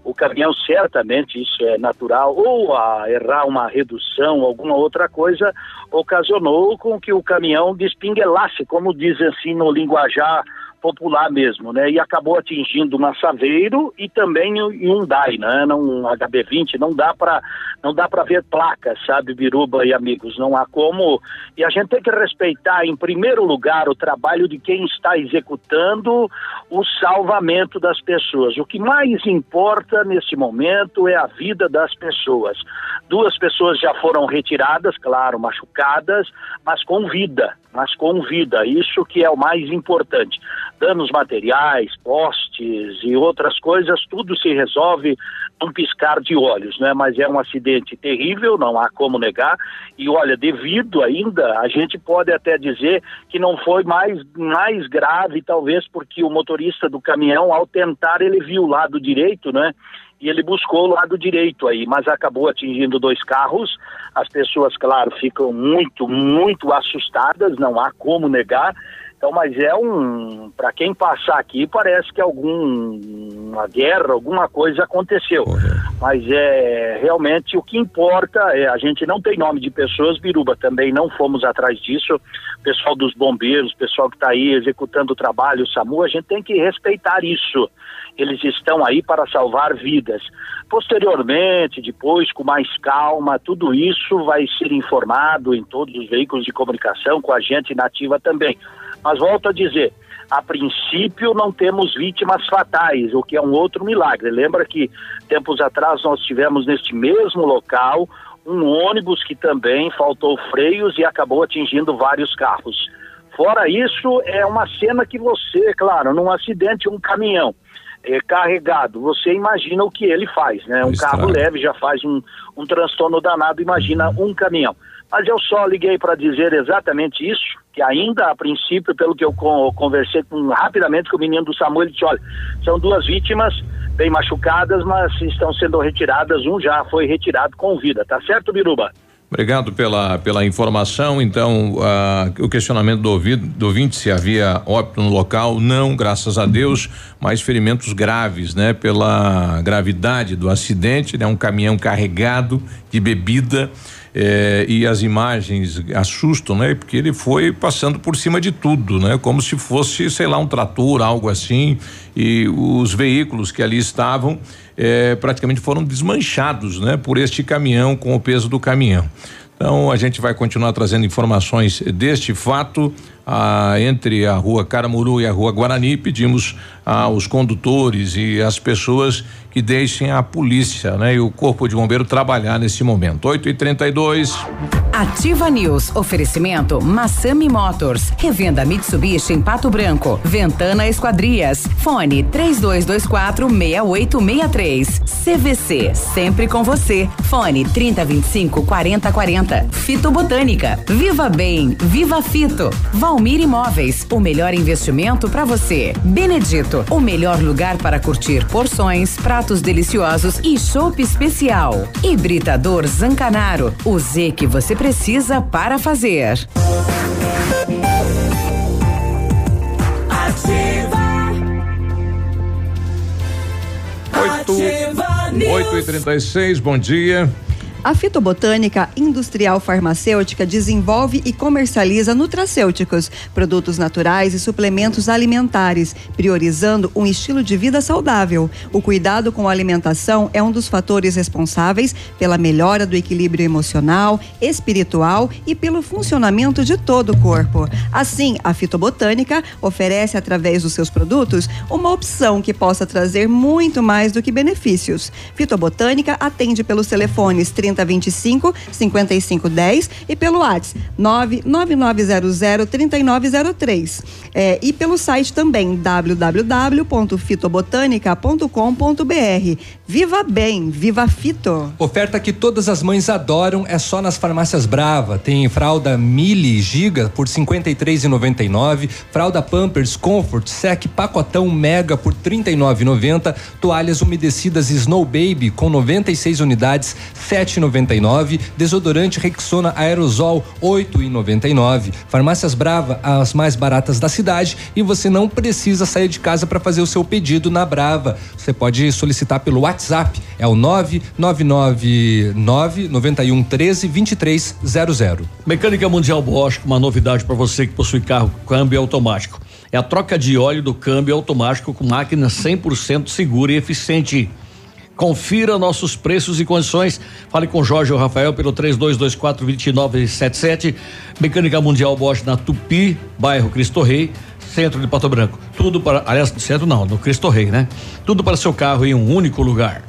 O caminhão certamente, isso é natural, ou a errar uma redução, alguma outra coisa, ocasionou com que o caminhão despinguelasse, como diz assim no linguajar popular mesmo, né? E acabou atingindo uma Saveiro e também um Hyundai, né? Não, um HB20, não dá para não dá para ver placas, sabe, Biruba e amigos, não há como. E a gente tem que respeitar em primeiro lugar o trabalho de quem está executando o salvamento das pessoas. O que mais importa nesse momento é a vida das pessoas. Duas pessoas já foram retiradas, claro, machucadas, mas com vida, mas com vida. Isso que é o mais importante. Danos materiais, postes e outras coisas, tudo se resolve num piscar de olhos, né? Mas é um acidente terrível, não há como negar. E olha, devido ainda, a gente pode até dizer que não foi mais, mais grave, talvez porque o motorista do caminhão, ao tentar, ele viu o lado direito, né? E ele buscou o lado direito aí, mas acabou atingindo dois carros. As pessoas, claro, ficam muito, muito assustadas, não há como negar. Então, mas é um. Para quem passar aqui, parece que alguma guerra, alguma coisa aconteceu. Mas é realmente o que importa é a gente não tem nome de pessoas, Biruba, também não fomos atrás disso. Pessoal dos bombeiros, pessoal que está aí executando o trabalho, o SAMU, a gente tem que respeitar isso. Eles estão aí para salvar vidas. Posteriormente, depois, com mais calma, tudo isso vai ser informado em todos os veículos de comunicação, com a gente nativa também. Mas volto a dizer, a princípio não temos vítimas fatais, o que é um outro milagre. Lembra que tempos atrás nós tivemos neste mesmo local um ônibus que também faltou freios e acabou atingindo vários carros. Fora isso, é uma cena que você, claro, num acidente, um caminhão é, carregado, você imagina o que ele faz, né? Um carro leve já faz um, um transtorno danado, imagina um caminhão. Mas eu só liguei para dizer exatamente isso, que ainda a princípio, pelo que eu con- conversei com, rapidamente com o menino do SAMU, ele disse, olha, são duas vítimas bem machucadas, mas estão sendo retiradas, um já foi retirado com vida, tá certo, Biruba? Obrigado pela, pela informação. Então, ah, o questionamento do, ouvido, do ouvinte se havia óbito no local, não, graças a Deus, mas ferimentos graves, né? Pela gravidade do acidente, né? Um caminhão carregado de bebida eh, e as imagens assustam, né? Porque ele foi passando por cima de tudo, né? Como se fosse, sei lá, um trator, algo assim, e os veículos que ali estavam eh, praticamente foram desmanchados, né? Por este caminhão com o peso do caminhão. Então a gente vai continuar trazendo informações deste fato ah, entre a rua Caramuru e a rua Guarani. Pedimos aos condutores e às pessoas que deixem a polícia, né, e o corpo de bombeiro trabalhar nesse momento. 8 e 32 Ativa News. Oferecimento Massami Motors. Revenda Mitsubishi em Pato Branco. Ventana Esquadrias. Fone 3224 6863. CVC. Sempre com você. Fone 3025 4040. Fito Botânica. Viva Bem. Viva Fito. Valmir Imóveis. O melhor investimento para você. Benedito. O melhor lugar para curtir porções, pratos deliciosos e chopp especial. Hibridador Zancanaro. O Z que você precisa para fazer. Ativa. Oito, Ativa News. 8 e 36 bom dia. A fitobotânica industrial farmacêutica desenvolve e comercializa nutracêuticos, produtos naturais e suplementos alimentares, priorizando um estilo de vida saudável. O cuidado com a alimentação é um dos fatores responsáveis pela melhora do equilíbrio emocional, espiritual e pelo funcionamento de todo o corpo. Assim, a fitobotânica oferece através dos seus produtos uma opção que possa trazer muito mais do que benefícios. Fitobotânica atende pelos telefones 3025 5510 e pelo WhatsApp 99900 3903. É, e pelo site também www.fitobotanica.com.br. Viva bem, viva fito. Oferta que todas as mães adoram é só nas farmácias Brava. Tem fralda Mili Giga por R$ 53,99, fralda Pampers Comfort Sec pacotão Mega por R$ 39,90, toalhas umedecidas Snow Baby com 96 unidades, R$ 7,99, desodorante Rexona Aerosol R$ 8,99. Farmácias Brava, as mais baratas da cidade e você não precisa sair de casa para fazer o seu pedido na Brava. Você pode solicitar pelo WhatsApp, é o 9999 91 13 2300. Mecânica Mundial Bosch, uma novidade para você que possui carro câmbio automático. É a troca de óleo do câmbio automático com máquina 100% segura e eficiente. Confira nossos preços e condições. Fale com Jorge ou Rafael pelo 3224 2977. Mecânica Mundial Bosch na Tupi, bairro Cristo Rei, centro de Pato Branco. Tudo para, aliás, centro não, no Cristo Rei, né? Tudo para seu carro em um único lugar.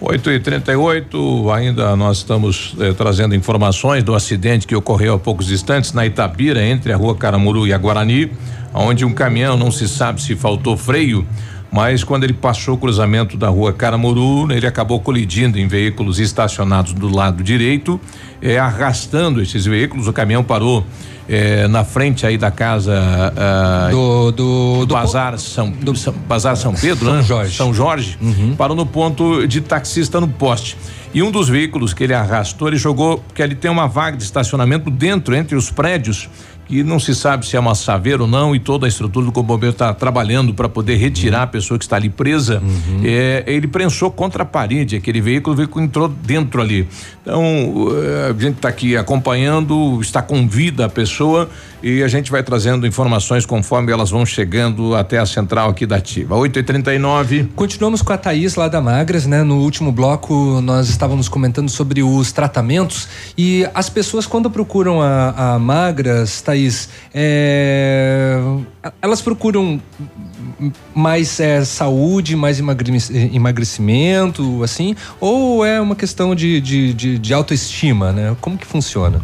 8 e 38 ainda nós estamos eh, trazendo informações do acidente que ocorreu há poucos instantes na Itabira, entre a rua Caramuru e a Guarani, onde um caminhão não se sabe se faltou freio, mas quando ele passou o cruzamento da rua Caramuru, ele acabou colidindo em veículos estacionados do lado direito, eh, arrastando esses veículos. O caminhão parou eh, na frente aí da casa ah, do, do, Bazar São, São Bazar São Pedro, São né? Jorge. São Jorge. Parou no ponto de taxista no poste. E um dos veículos que ele arrastou, ele jogou, que ele tem uma vaga de estacionamento dentro, entre os prédios, que não se sabe se é uma saveira ou não, e toda a estrutura do Bombeiro está trabalhando para poder retirar a pessoa que está ali presa. É, ele prensou contra a parede aquele veículo, o veículo entrou dentro ali. Então, eh, a gente está aqui acompanhando, está com vida a pessoa e a gente vai trazendo informações conforme elas vão chegando até a central aqui da Ativa. 8 e 39 Continuamos com a Thaís lá da Magras, né? No último bloco nós estávamos comentando sobre os tratamentos e as pessoas quando procuram a, a Magras, Thaís, é, elas procuram mais é, saúde, mais emagre- emagrecimento, assim, ou é uma questão de, de, de, de autoestima, né? Como que funciona?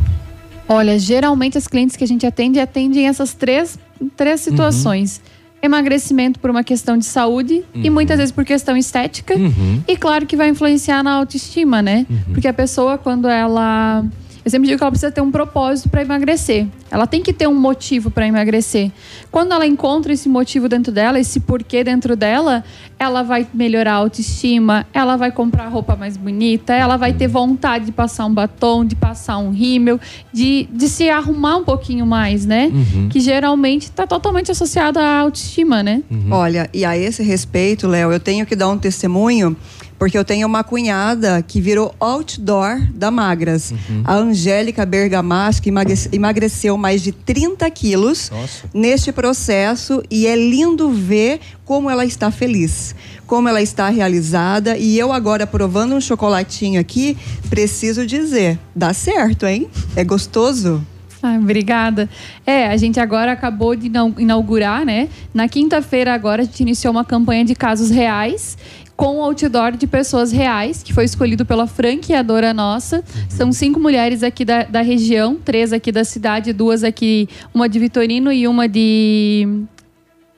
Olha, geralmente as clientes que a gente atende atendem essas três, três situações. Emagrecimento por uma questão de saúde e muitas vezes por questão estética. Uhum. E claro que vai influenciar na autoestima, né? Porque a pessoa, quando ela Eu sempre digo que ela precisa ter um propósito para emagrecer. Ela tem que ter um motivo para emagrecer. Quando ela encontra esse motivo dentro dela, esse porquê dentro dela, ela vai melhorar a autoestima, ela vai comprar roupa mais bonita, ela vai ter vontade de passar um batom, de passar um rímel, de, de se arrumar um pouquinho mais, né? Uhum. Que geralmente está totalmente associado à autoestima, né? Olha, e a esse respeito, Léo, eu tenho que dar um testemunho, porque eu tenho uma cunhada que virou outdoor da Magras. A Angélica Bergamasco emagre- emagreceu mais de 30 quilos neste processo e é lindo ver como ela está feliz, como ela está realizada. E eu agora provando um chocolatinho aqui, preciso dizer, dá certo, hein? É gostoso. Ah, obrigada. É, a gente agora acabou de inau- inaugurar, né? Na quinta-feira agora a gente iniciou uma campanha de casos reais com outdoor de pessoas reais, que foi escolhido pela franqueadora nossa. São cinco mulheres aqui da, da região, três aqui da cidade, duas aqui, uma de Vitorino e uma de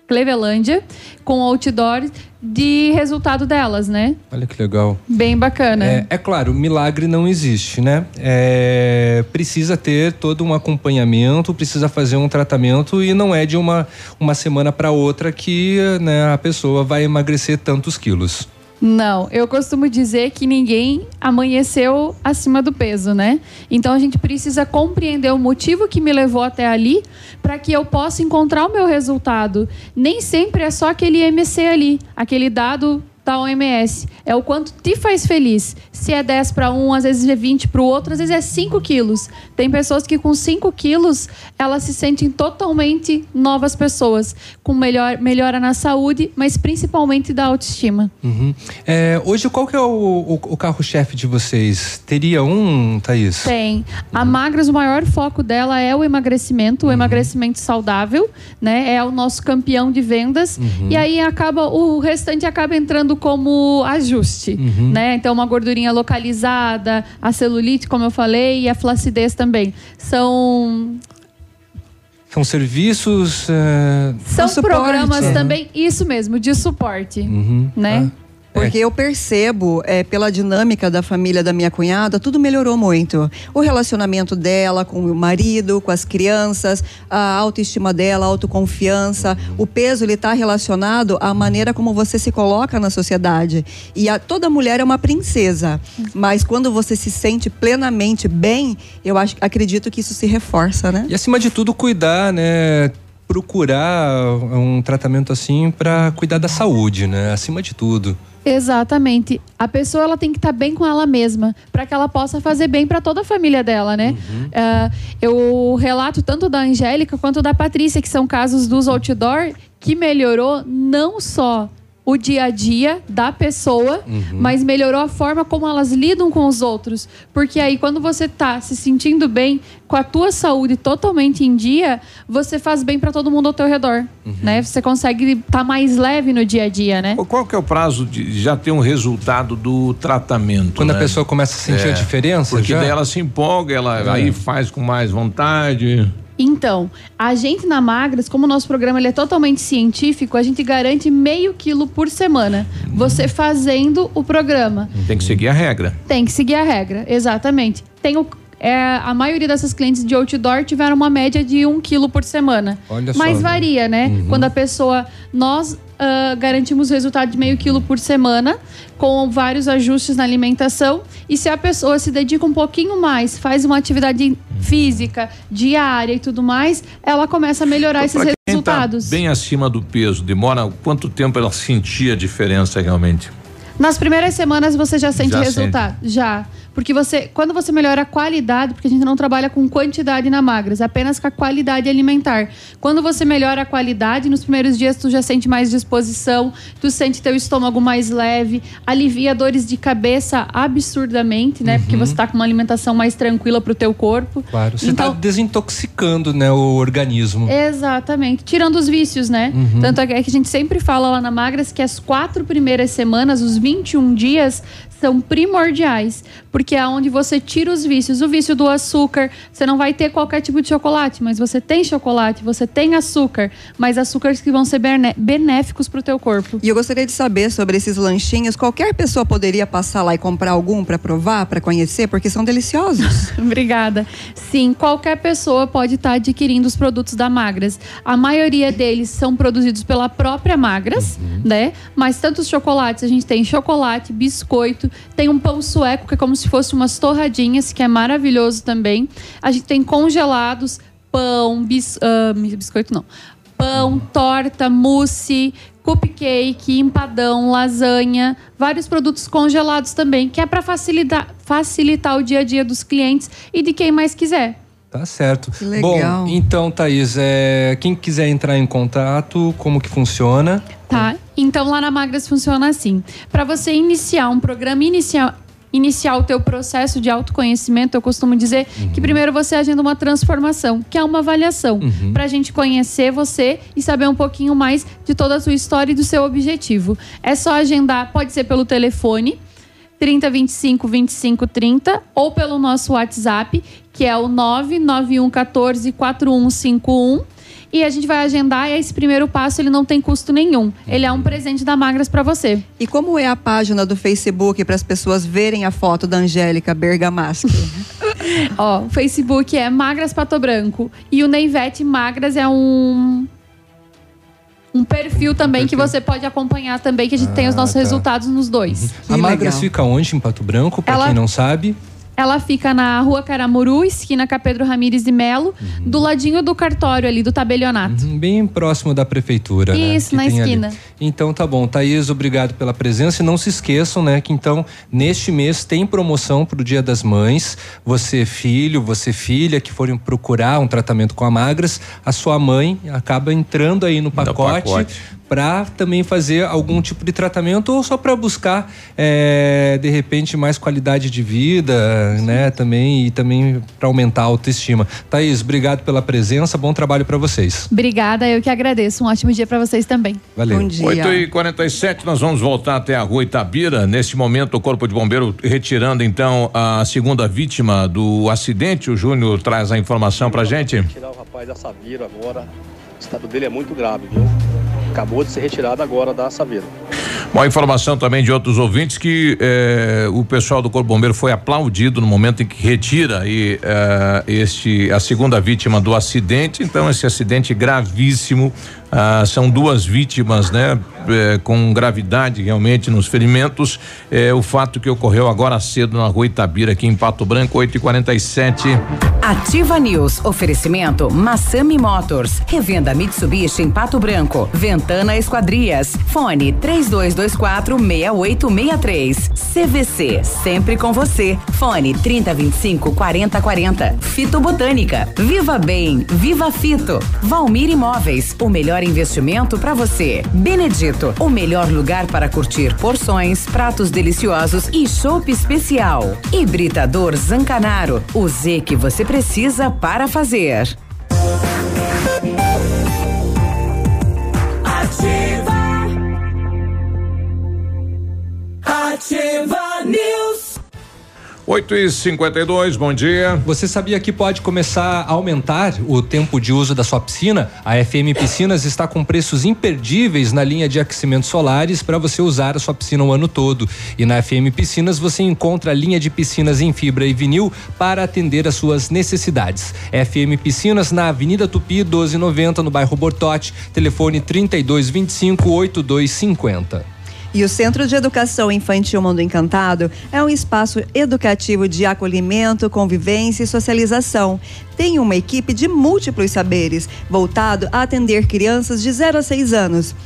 Clevelândia, com outdoor de resultado delas, né? Olha que legal. Bem bacana. É, é claro, milagre não existe, né? É, precisa ter todo um acompanhamento, precisa fazer um tratamento e não é de uma, uma semana para outra que né, a pessoa vai emagrecer tantos quilos. Não, eu costumo dizer que ninguém amanheceu acima do peso, né? Então a gente precisa compreender o motivo que me levou até ali para que eu possa encontrar o meu resultado. Nem sempre é só aquele MC ali, aquele dado da OMS. É o quanto te faz feliz. Se é 10 para um, às vezes é 20 para o outro, às vezes é 5 quilos. Tem pessoas que com 5 quilos elas se sentem totalmente novas pessoas, com melhor, melhora na saúde, mas principalmente da autoestima. Uhum. É, hoje, qual que é o, o- o carro-chefe de vocês? Teria um, Thaís? Tem. A Magras, o maior foco dela é o emagrecimento, o emagrecimento saudável, né? É o nosso campeão de vendas. Uhum. E aí acaba, o restante acaba entrando como ajuste, Uhum. né? Então, uma gordurinha localizada, a celulite, como eu falei, e a flacidez também. São São serviços. é, são programas Uhum. também, isso mesmo, de suporte, Uhum. né? Porque eu percebo, é, pela dinâmica da família da minha cunhada, tudo melhorou muito. O relacionamento dela com o marido, com as crianças, a autoestima dela, a autoconfiança. O peso, ele está relacionado à maneira como você se coloca na sociedade. E a- toda mulher é uma princesa. Mas quando você se sente plenamente bem, eu acho, acredito que isso se reforça, né? E acima de tudo, cuidar, né? Procurar um tratamento assim para cuidar da saúde, né? Acima de tudo. Exatamente. A pessoa ela tem que estar bem com ela mesma para que ela possa fazer bem para toda a família dela, né? Ah, eu relato tanto da Angélica quanto da Patrícia, que são casos dos outdoor que melhorou não só o dia a dia da pessoa, Uhum. mas melhorou a forma como elas lidam com os outros. Porque aí, quando você tá se sentindo bem, com a tua saúde totalmente em dia, você faz bem para todo mundo ao teu redor, né? Você consegue estar mais leve no dia a dia, né? Qual que é o prazo de já ter um resultado do tratamento? Quando a né? pessoa começa a sentir a diferença, Porque já? daí ela se empolga, ela É. aí faz com mais vontade. Então, a gente na Magras, como o nosso programa ele é totalmente científico, a gente garante meio quilo por semana. Você fazendo o programa. Tem que seguir a regra. Tem que seguir a regra, exatamente. Tem o, é, a maioria dessas clientes de outdoor tiveram uma média de um quilo por semana. Olha só, Mas né? varia, né? Uhum. Quando a pessoa. Nós ah, garantimos o resultado de meio quilo por semana, com vários ajustes na alimentação. E se a pessoa se dedica um pouquinho mais, faz uma atividade física, diária e tudo mais, ela começa a melhorar esses Pra quem resultados. Tá bem acima do peso, demora quanto tempo ela sentir a diferença realmente? Nas primeiras semanas você já sente Já resultado. Já. Porque você, quando você melhora a qualidade, porque a gente não trabalha com quantidade na magras, apenas com a qualidade alimentar. Quando você melhora a qualidade, nos primeiros dias tu já sente mais disposição, tu sente teu estômago mais leve, alivia dores de cabeça absurdamente, né? Porque você tá com uma alimentação mais tranquila pro teu corpo. Claro. Você Então- está desintoxicando, né, o organismo. Exatamente. Tirando os vícios, né? Uhum. Tanto é que a gente sempre fala lá na Magras que as quatro primeiras semanas, os 21 dias, são primordiais, porque é onde você tira os vícios. O vício do açúcar, você não vai ter qualquer tipo de chocolate, mas você tem chocolate, você tem açúcar, mas açúcares que vão ser benéficos para o teu corpo. E eu gostaria de saber sobre esses lanchinhos. Qualquer pessoa poderia passar lá e comprar algum para provar, para conhecer, porque são deliciosos. Obrigada. Sim, qualquer pessoa pode estar adquirindo os produtos da Magras. A maioria deles são produzidos pela própria Magras, né? Mas tantos chocolates, a gente tem chocolate, biscoito, tem um pão sueco que é como se fosse umas torradinhas, que é maravilhoso também. A gente tem congelados, pão, bis, ah, biscoito não. Pão, torta, mousse, cupcake, empadão, lasanha, vários produtos congelados também, que é para facilitar, facilitar o dia a dia dos clientes e de quem mais quiser. Tá certo. Que legal. Bom, então, Thaís, é, quem quiser entrar em contato, como que funciona? Tá? Então lá na Magras funciona assim. Para você iniciar um programa inicial iniciar o teu processo de autoconhecimento, eu costumo dizer que primeiro você agenda uma transformação, que é uma avaliação, Uhum. para a gente conhecer você e saber um pouquinho mais de toda a sua história e do seu objetivo. É só agendar, pode ser pelo telefone 3025 2530 ou pelo nosso WhatsApp, que é o 991 14 4151. E a gente vai agendar e esse primeiro passo ele não tem custo nenhum. Ele é um presente da Magras para você. E como é a página do Facebook para as pessoas verem a foto da Angélica Bergamaschi? Ó, o Facebook é Magras Pato Branco e o Neivete Magras é um um perfil também que você pode acompanhar também que a gente tem os Ah, nossos tá. resultados nos dois. a Magras fica onde em Pato Branco, para Ela- quem não sabe? Ela fica na Rua Caramuru, esquina Capedro Ramires de Melo, do ladinho do cartório ali do tabelionato. Uhum, Bem próximo da prefeitura, né? Isso, que na tem ali. esquina. Então tá bom. Thaís, obrigado pela presença. E não se esqueçam, né, que então neste mês tem promoção pro Dia das Mães. Você, filho, você, filha, que forem procurar um tratamento com a Magras, a sua mãe acaba entrando aí no pacote. Para também fazer algum tipo de tratamento ou só para buscar é, de repente mais qualidade de vida, né? Também e também para aumentar a autoestima. Thaís, obrigado pela presença, bom trabalho para vocês. Obrigada, eu que agradeço. Um ótimo dia para vocês também. Valeu. 8 e 47 nós vamos voltar até a rua Itabira. Nesse momento, o Corpo de Bombeiro retirando então a segunda vítima do acidente. O Júnior traz a informação pra gente. Tirar o rapaz da Saveiro agora. O estado dele é muito grave, viu? Acabou de ser retirado agora da Saveiro. Uma informação também de outros ouvintes que eh, o pessoal do Corpo Bombeiro foi aplaudido no momento em que retira aí, eh, este a segunda vítima do acidente. Então esse acidente gravíssimo. Ah, são duas vítimas, né, eh, com gravidade realmente nos ferimentos. Eh, o fato que ocorreu agora cedo na rua Itabira, aqui em Pato Branco, 8 e 47 Ativa News. Oferecimento Massami Motors. Revenda Mitsubishi em Pato Branco. Ventana Esquadrias. Fone 3224 6863. CVC. Sempre com você. Fone 3025 4040. Fito Botânica. Viva Bem. Viva Fito. Valmir Imóveis. O melhor investimento para você. Benedito. O melhor lugar para curtir porções, pratos deliciosos e chopp especial. Hibridador Zancanaro. O Z que você precisa para fazer. Ativa. Ativa News. 8 e 52 bom dia. Você sabia que pode começar a aumentar o tempo de uso da sua piscina? A FM Piscinas está com preços imperdíveis na linha de aquecimentos solares para você usar a sua piscina o ano todo. E na FM Piscinas você encontra a linha de piscinas em fibra e vinil para atender às suas necessidades. FM Piscinas na Avenida Tupi 1290 no bairro Bortote, telefone 3225 8250. E o Centro de Educação Infantil Mundo Encantado é um espaço educativo de acolhimento, convivência e socialização. Tem uma equipe de múltiplos saberes, voltado a atender crianças de 0 a 6 anos.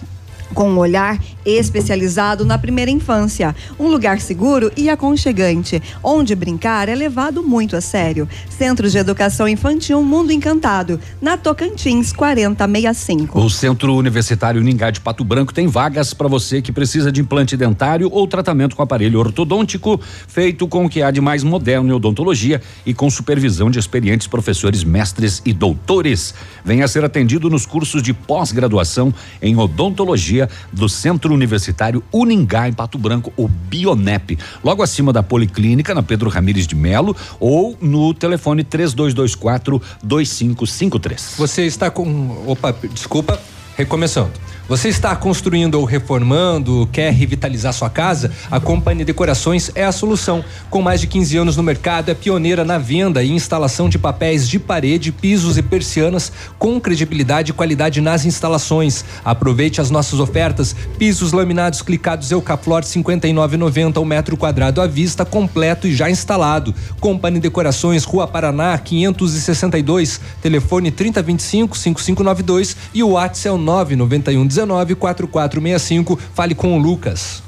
Com um olhar especializado na primeira infância. Um lugar seguro e aconchegante, onde brincar é levado muito a sério. Centro de Educação Infantil Mundo Encantado, na Tocantins 4065. O Centro Universitário Ningá de Pato Branco tem vagas para você que precisa de implante dentário ou tratamento com aparelho ortodôntico, feito com o que há de mais moderno em odontologia e com supervisão de experientes professores, mestres e doutores. Venha ser atendido nos cursos de pós-graduação em odontologia do Centro Universitário Uningá, em Pato Branco, o Bionep. Logo acima da Policlínica, na Pedro Ramires de Melo, ou no telefone 3224 2553. Você está com. Opa, desculpa, recomeçando. Você está construindo ou reformando, quer revitalizar sua casa? A Companhia Decorações é a solução. Com mais de 15 anos no mercado, é pioneira na venda e instalação de papéis de parede, pisos e persianas com credibilidade e qualidade nas instalações. Aproveite as nossas ofertas: pisos laminados clicados Eucaflor 59,90 ao metro quadrado à vista, completo e já instalado. Companhia Decorações, Rua Paraná, 562, telefone 3025 5592 e o WhatsApp é o 991 19 4465. Fale com o Lucas.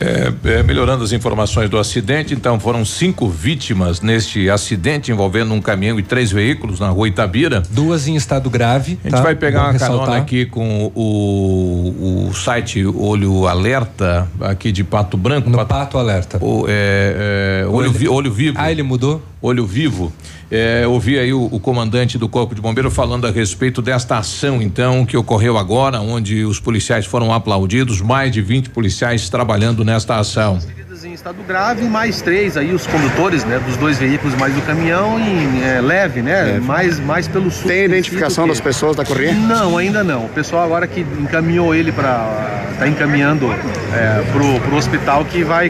É, é, melhorando as informações do acidente, então foram cinco vítimas neste acidente envolvendo um caminhão e três veículos na rua Itabira. Duas em estado grave. A gente tá? vai pegar uma carona ressaltar. aqui com o, o site Olho Alerta aqui de Pato Branco. No Pato Alerta. O, é, é, olho, vi- olho Vivo. Ah, ele mudou? Olho Vivo. É, ouvi aí o, o comandante do Corpo de Bombeiro falando a respeito desta ação, então, que ocorreu agora, onde os policiais foram aplaudidos, mais de 20 policiais trabalhando nesta ação. em estado grave, mais três aí, os condutores, né, dos dois veículos, mais do caminhão em é, leve, né, mais, mais pelo sul. Tem identificação das pessoas da correia? Não, ainda não. O pessoal agora que encaminhou ele para, tá encaminhando é, pro, pro hospital que vai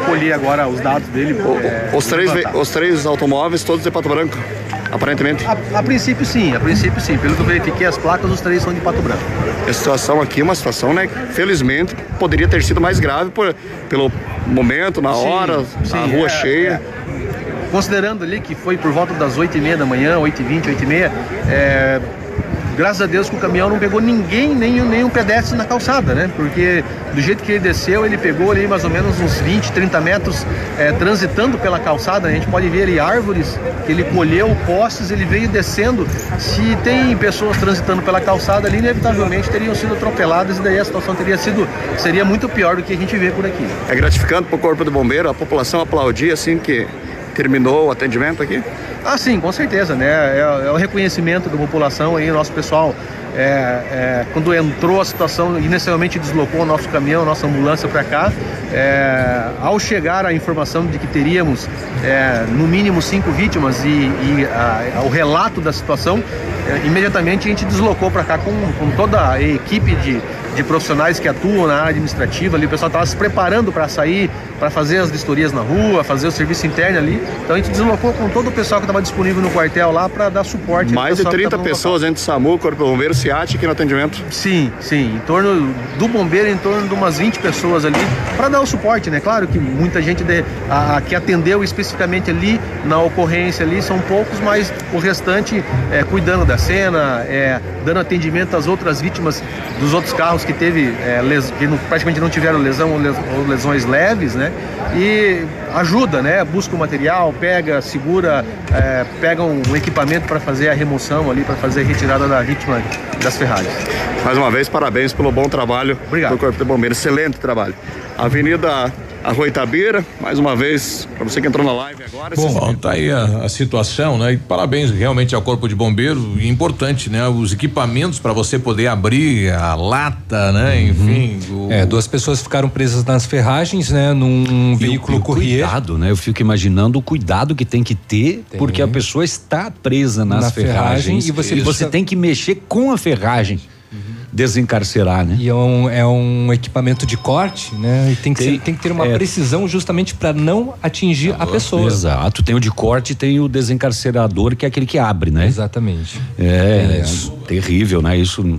colher agora os dados dele. é, Os três, os três automóveis, todos de Pato Branco, aparentemente. A, a princípio sim, a princípio sim. Pelo que eu verifiquei as placas, os três são de Pato Branco. A situação aqui é uma situação, né? Felizmente, poderia ter sido mais grave por, pelo momento, na Sim, hora, sim, a rua é, cheia. Considerando ali que foi por volta das 8 e meia da manhã, 8 e 20, 8 e meia, é, graças a Deus que o caminhão não pegou ninguém, nem, nem um pedestre na calçada, né? Porque do jeito que ele desceu, ele pegou ali mais ou menos uns 20, 30 metros é, transitando pela calçada. A gente pode ver ali árvores que ele colheu, postes, ele veio descendo. Se tem pessoas transitando pela calçada ali, inevitavelmente teriam sido atropeladas e daí a situação teria sido, seria muito pior do que a gente vê por aqui. É gratificante para o Corpo de Bombeiro, a população aplaudir assim que terminou o atendimento aqui. Ah, sim, com certeza, né? É, é o reconhecimento da população aí, nosso pessoal. é, é, quando entrou a situação, inicialmente deslocou o nosso caminhão, nossa ambulância para cá. é, ao chegar a informação de que teríamos é, no mínimo cinco vítimas e, e a- o relato da situação, é, imediatamente a gente deslocou para cá com, com toda a equipe de, de profissionais que atuam na área administrativa ali. O pessoal estava se preparando para sair, para fazer as vistorias na rua, fazer o serviço interno ali. Então a gente deslocou com todo o pessoal que estava disponível no quartel lá para dar suporte. Mais de ao pessoal que 30 tava no pessoas entre SAMU, Corpo Bombeiro, SIAT aqui no atendimento. Sim, sim. Em torno do bombeiro, em torno de umas 20 pessoas ali, para dar o suporte, né? Claro que muita gente de- a- a que atendeu especificamente ali na ocorrência ali são poucos, mas o restante é, cuidando da cena, é, dando atendimento às outras vítimas dos outros carros que teve é, les- que não- praticamente não tiveram lesão ou les- ou lesões leves, né? E ajuda, né? Busca o material, pega, segura, é, pega um, equipamento para fazer a remoção ali, para fazer a retirada da vítima das ferragens. Mais uma vez, parabéns pelo bom trabalho do Corpo de Bombeiro. Excelente trabalho. Avenida Arroio Itabira, mais uma vez, para você que entrou na live agora. Bom, tá aí a, a situação, né? E parabéns realmente ao Corpo de Bombeiro. E importante, né? Os equipamentos para você poder abrir a lata, né? Enfim. o- É, duas pessoas ficaram presas nas ferragens, né? Num veículo E o corrier. Cuidado, né? Eu fico imaginando o cuidado que tem que ter, porque a pessoa está presa nas Na ferragem ferragens e você você tem que mexer com a ferragem, desencarcerar, né? E é um, é um equipamento de corte, né? E tem que, Tem- ser- tem que ter uma é. precisão justamente para não atingir a pessoa. Exato. Tem o de corte e tem o desencarcerador, que é aquele que abre, né? Exatamente. É, É terrível, né? Isso.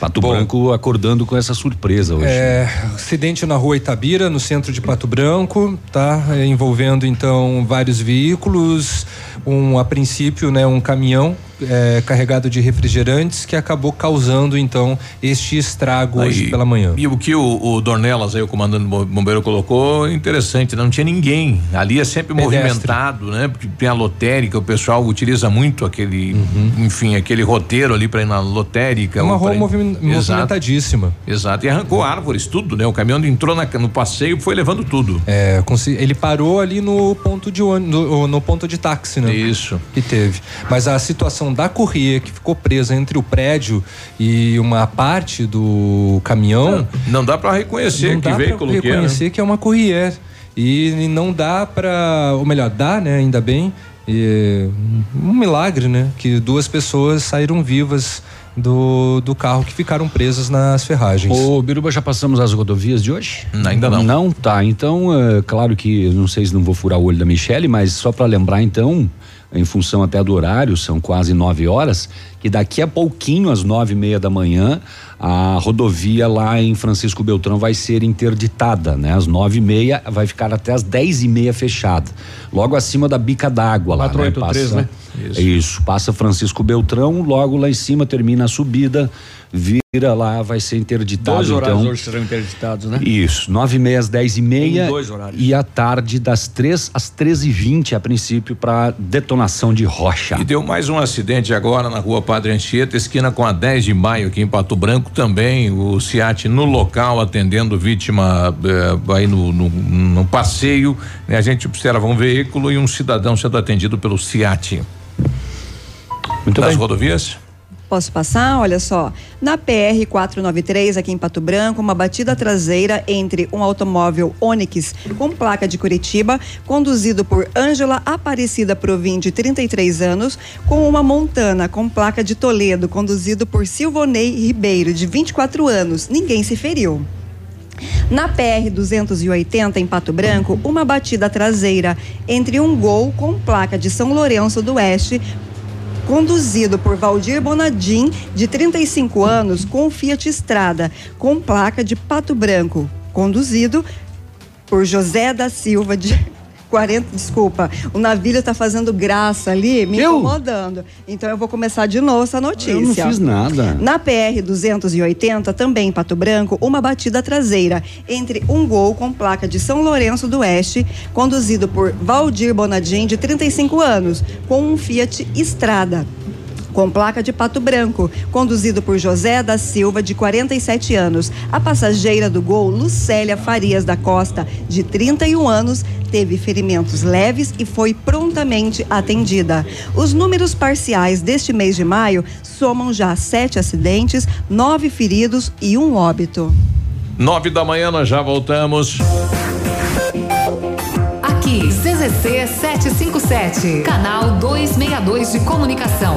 Pato Branco acordando com essa surpresa hoje. É, acidente na rua Itabira, no centro de Pato Branco, tá? É, envolvendo então vários veículos, um a princípio, né, um caminhão é, carregado de refrigerantes que acabou causando então este estrago hoje Aí, pela manhã. E o que o, o Dornelas aí, o comandante bombeiro colocou, interessante, né? não tinha ninguém. Ali é sempre Pedestre. movimentado, né? Porque tem a lotérica, o pessoal utiliza muito aquele, enfim, aquele roteiro ali para ir na lotérica. É uma rua movim- movimentadíssima. Exato, e arrancou árvores, tudo, né? O caminhão entrou na- no passeio e foi levando tudo. É, ele parou ali no ponto de ônibus, no, no ponto de táxi, né? Isso. Que teve. Mas a situação da correia que ficou presa entre o prédio e uma parte do caminhão. Não dá para reconhecer não que dá veículo que é. né? reconhecer que é uma corrier. E não dá para, ou melhor, dá, né, ainda bem, e, um milagre, né, que duas pessoas saíram vivas do, do carro que ficaram presas nas ferragens. Ô, Biruba, já passamos as rodovias de hoje? Ainda não. Não, tá. Então, é, claro que, não sei se não vou furar o olho da Michele, mas só para lembrar, então, em função até do horário, são quase nove horas, que daqui a pouquinho, às nove e meia da manhã, a rodovia lá em Francisco Beltrão vai ser interditada, né? Às nove e meia vai ficar até às dez e meia fechada. Logo acima da bica d'água lá, né? 483, Passa, né? Isso. Isso, passa Francisco Beltrão, logo lá em cima termina a subida, vira lá, vai ser interditado. Dois horários então, hoje serão interditados, né? isso, nove e meia às dez e meia. Tem dois horários. E à tarde, das três às treze e vinte, a princípio, para detonação de rocha. E deu mais um acidente agora na rua Padre Anchieta, esquina com a 10 de maio, aqui em Pato Branco. Também o SIAT no local, atendendo vítima eh, aí no, no, no passeio. né? A gente observa um veículo e um cidadão sendo atendido pelo SIAT. Muito Nas bem. rodovias? Posso passar? Olha só. Na PR 493, aqui em Pato Branco, uma batida traseira entre um automóvel Onix com placa de Curitiba, conduzido por Ângela Aparecida Provim, de 33 anos, com uma Montana com placa de Toledo, conduzido por Silvonei Ribeiro, de 24 anos. Ninguém se feriu. Na PR 280 em Pato Branco, uma batida traseira entre um Gol com placa de São Lourenço do Oeste, conduzido por Valdir Bonadim, de 35 anos, com Fiat Estrada, com placa de Pato Branco, conduzido por José da Silva de 40, desculpa, o navio está fazendo graça ali, me Eu? incomodando. Então eu vou começar de novo essa notícia. Eu não fiz nada. Na PR 280, também em Pato Branco, uma batida traseira entre um gol com placa de São Lourenço do Oeste, conduzido por Valdir Bonadim, de 35 anos, com um Fiat Estrada. Com placa de Pato Branco, conduzido por José da Silva, de 47 anos. A passageira do gol, Lucélia Farias da Costa, de 31 anos, teve ferimentos leves e foi prontamente atendida. Os números parciais deste mês de maio somam já sete acidentes, nove feridos e um óbito. Nove da manhã, nós já voltamos. Aqui, CZC 757, canal 262 de comunicação.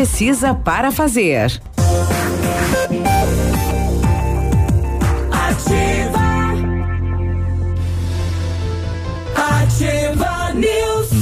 para fazer. Ativa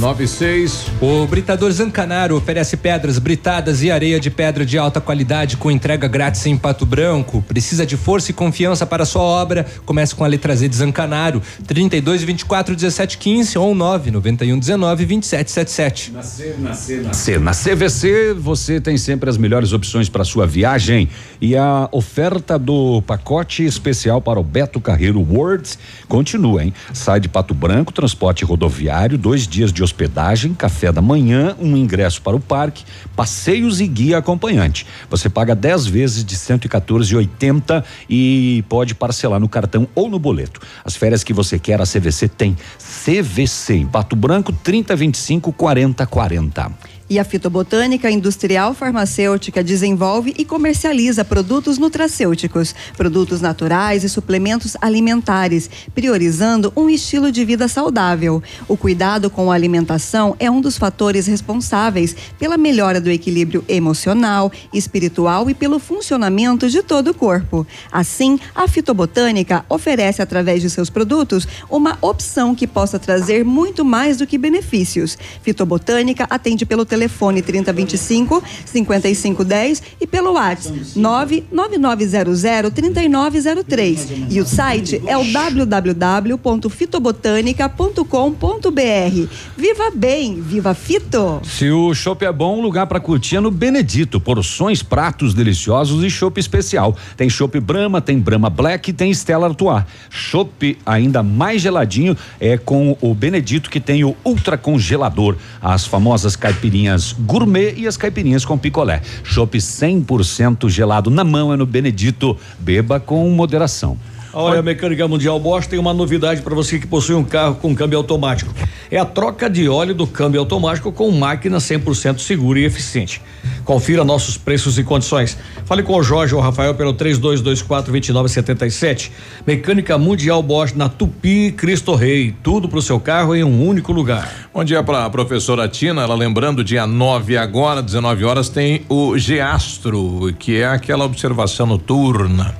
96. O Britador Zancanaro oferece pedras britadas e areia de pedra de alta qualidade com entrega grátis em Pato Branco. Precisa de força e confiança para sua obra? Comece com a letra Z de Zancanaro, 32 24 17 15 ou 9 91 19 27 77. Nascer, nascer, nascer. Na CVC você tem sempre as melhores opções para sua viagem e a oferta do pacote especial para o Beto Carreiro World continua, hein? Sai de Pato Branco, transporte rodoviário, dois dias de hospedagem, café da manhã, um ingresso para o parque, passeios e guia acompanhante. Você paga 10 vezes de 114,80 e pode parcelar no cartão ou no boleto. As férias que você quer, a CVC tem. CVC em Pato Branco 30 25 40 40. E a fitobotânica industrial farmacêutica desenvolve e comercializa produtos nutracêuticos, produtos naturais e suplementos alimentares, priorizando um estilo de vida saudável. O cuidado com a alimentação é um dos fatores responsáveis pela melhora do equilíbrio emocional, espiritual e pelo funcionamento de todo o corpo. Assim, a fitobotânica oferece através de seus produtos uma opção que possa trazer muito mais do que benefícios. Fitobotânica atende pelo telefone telefone 3025 5510 e pelo WhatsApp 99900 3903. E o site é o www.fitobotanica.com.br. Viva bem, viva Fito! Se o chopp é bom, lugar para curtir é no Benedito. Porções, pratos deliciosos e chopp especial. Tem chopp Brahma, tem Brahma Black, tem Stella Artois. Chopp ainda mais geladinho é com o Benedito que tem o ultra congelador, as famosas caipirinhas gourmet e as caipirinhas com picolé. Chopp 100% gelado na mão é no Benedito. Beba com moderação. Olha, a Mecânica Mundial Bosch tem uma novidade para você que possui um carro com câmbio automático. É a troca de óleo do câmbio automático com máquina 100% segura e eficiente. Confira nossos preços e condições. Fale com o Jorge ou Rafael pelo 3224-2977. Mecânica Mundial Bosch na Tupi Cristo Rei. Tudo para o seu carro em um único lugar. Bom dia para a professora Tina. Ela lembrando, dia 9 agora, 19 horas, tem o Geastro, que é aquela observação noturna.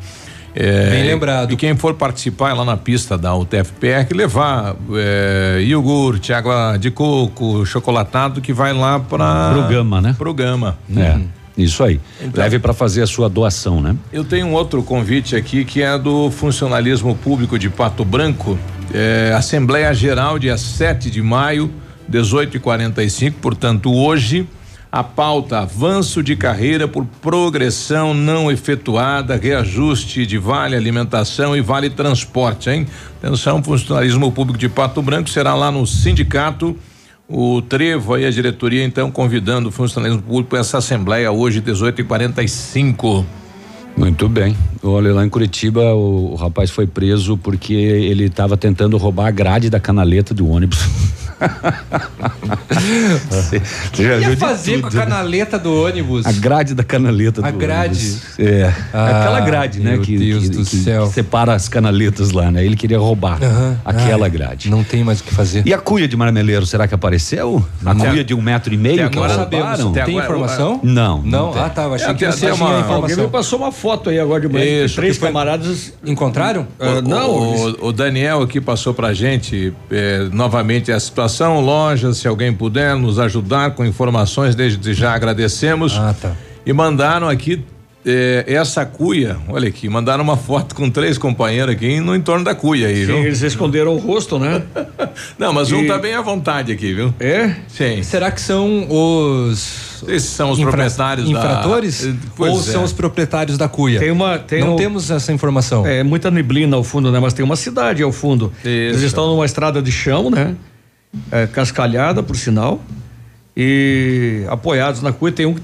É, Bem lembrado. E quem for participar lá na pista da UTFPR, levar é, iogurte, água de coco, chocolatado, que vai lá para. Pro Gama, né? Pro Gama. É. Isso aí. Então- Leve para fazer a sua doação, né? Eu tenho um outro convite aqui que é do funcionalismo público de Pato Branco. É, Assembleia Geral, dia 7 de maio, 18h45, portanto, hoje. A pauta avanço de carreira por progressão não efetuada, reajuste de vale alimentação e vale transporte, hein? Atenção, funcionalismo público de Pato Branco será lá no sindicato. O Trevo aí, a diretoria, então, convidando o funcionalismo público para essa assembleia hoje, 18h45. Muito bem. Olha, lá em Curitiba, o, o rapaz foi preso porque ele estava tentando roubar a grade da canaleta do ônibus. Você você já Ia fazer com a tudo, né? canaleta do ônibus. A grade da canaleta A do grade? ônibus. É. Ah, aquela grade, né? meu Que, Deus que- do que céu. separa as canaletas lá, né? Ele queria roubar Aham. aquela Ai, grade. Não tem mais o que fazer. E a cuia de marmeleiro, será que apareceu? A cuia de um metro e meio até que agora sabemos. Tem informação? Não. Não? tem. Ah, tá. Eu achei É, que você tinha uma- Alguém me informação. passou uma foto aí agora de manhã. Isso, Três que foi- camaradas. Encontraram? O- não, o, o Daniel aqui passou pra gente eh, novamente a situação, lojas, se alguém puder nos ajudar com informações, desde já agradecemos. Ah, tá. E mandaram aqui eh, essa cuia, olha aqui, mandaram uma foto com três companheiros aqui no entorno da cuia aí, Sim, viu? eles esconderam o rosto, né? Não, mas um E- tá bem à vontade aqui, viu? É? Sim. Será que são os. Esses são os infra- proprietários da- infratores? Eh, pois Ou é. são os proprietários da cuia? Tem uma. Tem Não um- temos essa informação. É muita neblina ao fundo, né? Mas tem uma cidade ao fundo. Eles Isso. estão numa estrada de chão, né? É, cascalhada, por sinal. E apoiados na cuia. Tem um que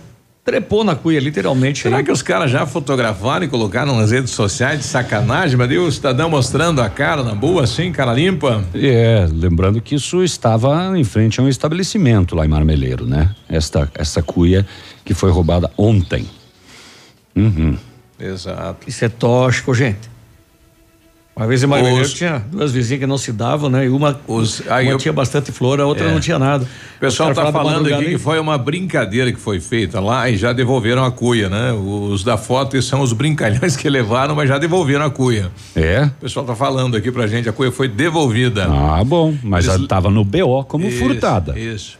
trepou na cuia, literalmente. Será aí. que os caras já fotografaram e colocaram nas redes sociais de sacanagem? Mas o cidadão mostrando a cara na boa, assim, cara limpa? É, lembrando que isso estava em frente a um estabelecimento lá em Marmeleiro, né? Esta, essa cuia que foi roubada ontem. Uhum. Exato. Isso é tóxico, gente. Uma vez em Marmeleiro Os- tinha duas vizinhas que não se davam, né? E uma, Os- aí uma eu- tinha bastante flor, a outra É. não tinha nada. O pessoal tá falaram falando aqui que foi uma brincadeira que foi feita lá e já devolveram a cuia, né? Os da foto são os brincalhões que levaram, mas já devolveram a cuia. É? O pessoal tá falando aqui pra gente, a cuia foi devolvida. Ah, bom. Mas Eles- estava no BO como Isso, furtada. Isso.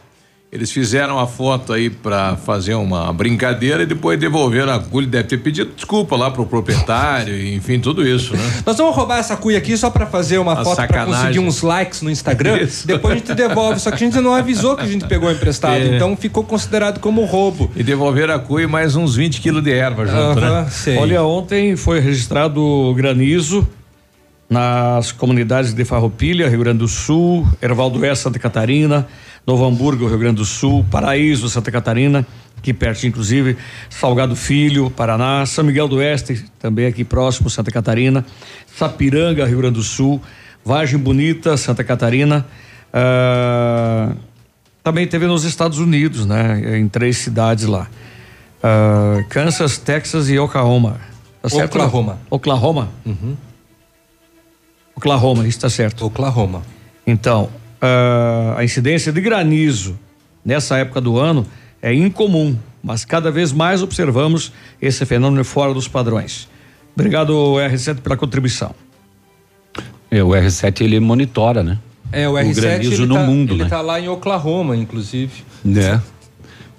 Eles fizeram a foto aí pra fazer uma brincadeira e depois devolveram a cuia. Deve ter pedido desculpa lá pro proprietário, enfim, tudo isso, né? Nós vamos roubar essa cuia aqui só pra fazer uma Uma foto pra sacanagem. conseguir uns likes no Instagram. Isso. Depois a gente devolve. Só que a gente não avisou que a gente pegou emprestado. É. Então ficou considerado como roubo. E devolveram a cuia e mais uns 20 quilos de erva junto, Aham, né? sei. Olha, ontem foi registrado granizo nas comunidades de Farroupilha, Rio Grande do Sul, Ervaldo Oeste, Santa Catarina, Novo Hamburgo, Rio Grande do Sul, Paraíso, Santa Catarina, aqui perto inclusive, Salgado Filho, Paraná, São Miguel do Oeste, também aqui próximo, Santa Catarina, Sapiranga, Rio Grande do Sul, Vargem Bonita, Santa Catarina, ah, também teve nos Estados Unidos, né? Em três cidades lá. Ah, Kansas, Texas e Oklahoma. Tá certo? Oklahoma. Oklahoma? Uhum. Oklahoma, isso está certo. Oklahoma. Então, ah, a incidência de granizo nessa época do ano é incomum, mas cada vez mais observamos esse fenômeno fora dos padrões. Obrigado, R7, pela contribuição. É, o R7 ele monitora, né? É, o R7 granizo ele, no tá, mundo, ele né? tá lá em Oklahoma, inclusive. É.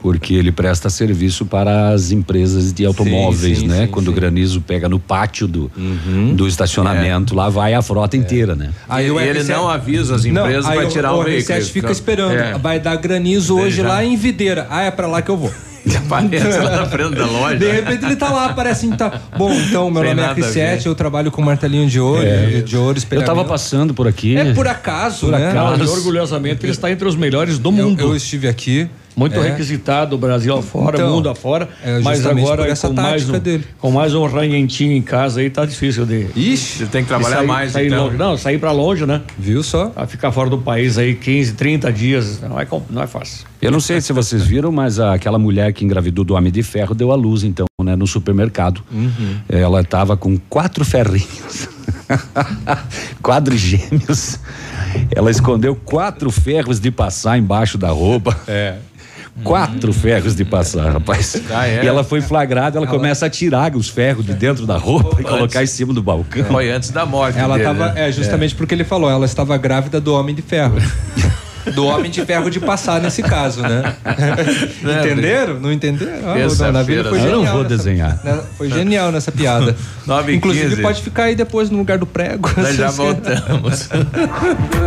Porque ele presta serviço para as empresas de automóveis, sim, né? sim, Quando o granizo pega no pátio do, Uhum. do estacionamento, lá vai a frota inteira, né? Aí o ele não avisa as Não, empresas aí para tirar o, o veículo. R7 fica esperando. É. Vai dar granizo hoje já- lá em Videira. Ah, é pra lá que eu vou. Aparece lá na frente da loja. De repente ele tá lá, parece que tá. Bom, então, meu Sem nome é nada a R7, ver. eu trabalho com martelinho de ouro, É. de ouro, Eu tava passando por aqui. É por acaso, Por né? acaso, e orgulhosamente ele está entre os melhores do Eu, mundo. eu estive aqui. Muito é. requisitado, Brasil afora, Então, mundo afora. é mas agora com mais, um, dele. com mais um ranhentinho em casa aí tá difícil de. Ixi, Você tem que trabalhar sair, mais, sair então. longe. Não, sair pra longe, né? Viu só? A ficar fora do país aí 15, 30 dias. Não é, não é fácil. Eu não sei se vocês viram, mas a- aquela mulher que engravidou do Homem de Ferro deu à luz, então, né, no supermercado. Ela estava com quatro ferrinhos. Quadrigêmeos. Ela escondeu quatro ferros de passar embaixo da roupa. É. Quatro ferros de passar, rapaz. Ah, é? E ela foi flagrada, ela, começa a tirar os ferros de dentro da roupa e colocar em cima do balcão. Foi antes da morte Ela dele, tava. né? É, justamente porque ele falou, ela estava grávida do Homem de Ferro. Do Homem de Ferro de passar nesse caso, né? entenderam? Não entenderam? Ah, o Navilho foi né? genial. Eu não vou nessa- desenhar. né? Foi genial nessa piada. Nove e Inclusive, quinze. pode ficar aí depois no lugar do prego. Nós já voltamos.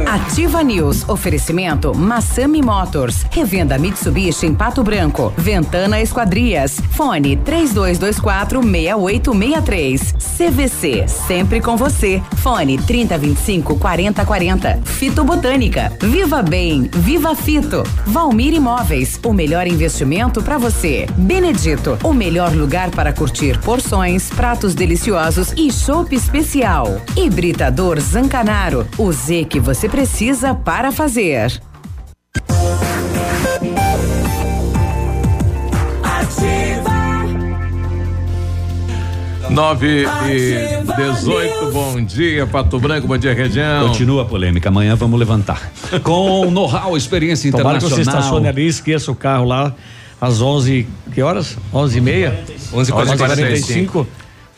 Ativa News. Oferecimento Massami Motors. Revenda Mitsubishi em Pato Branco. Ventana Esquadrias. Fone 3224 6863. CVC. Sempre com você. Fone 3025 4040. Fito Botânica. Viva Bem. Viva Fito. Valmir Imóveis. O melhor investimento para você. Benedito. O melhor lugar para curtir porções, pratos deliciosos e chopp especial. Hibridador Zancanaro. O Z que você precisa para fazer. 9 e 18, bom dia, Pato Branco, bom dia, região. Continua a polêmica, amanhã vamos levantar. Com know-how, experiência Tomara que você internacional. estacione ali esqueça o carro lá às 11. Que horas? 11 e meia? 11h45. Você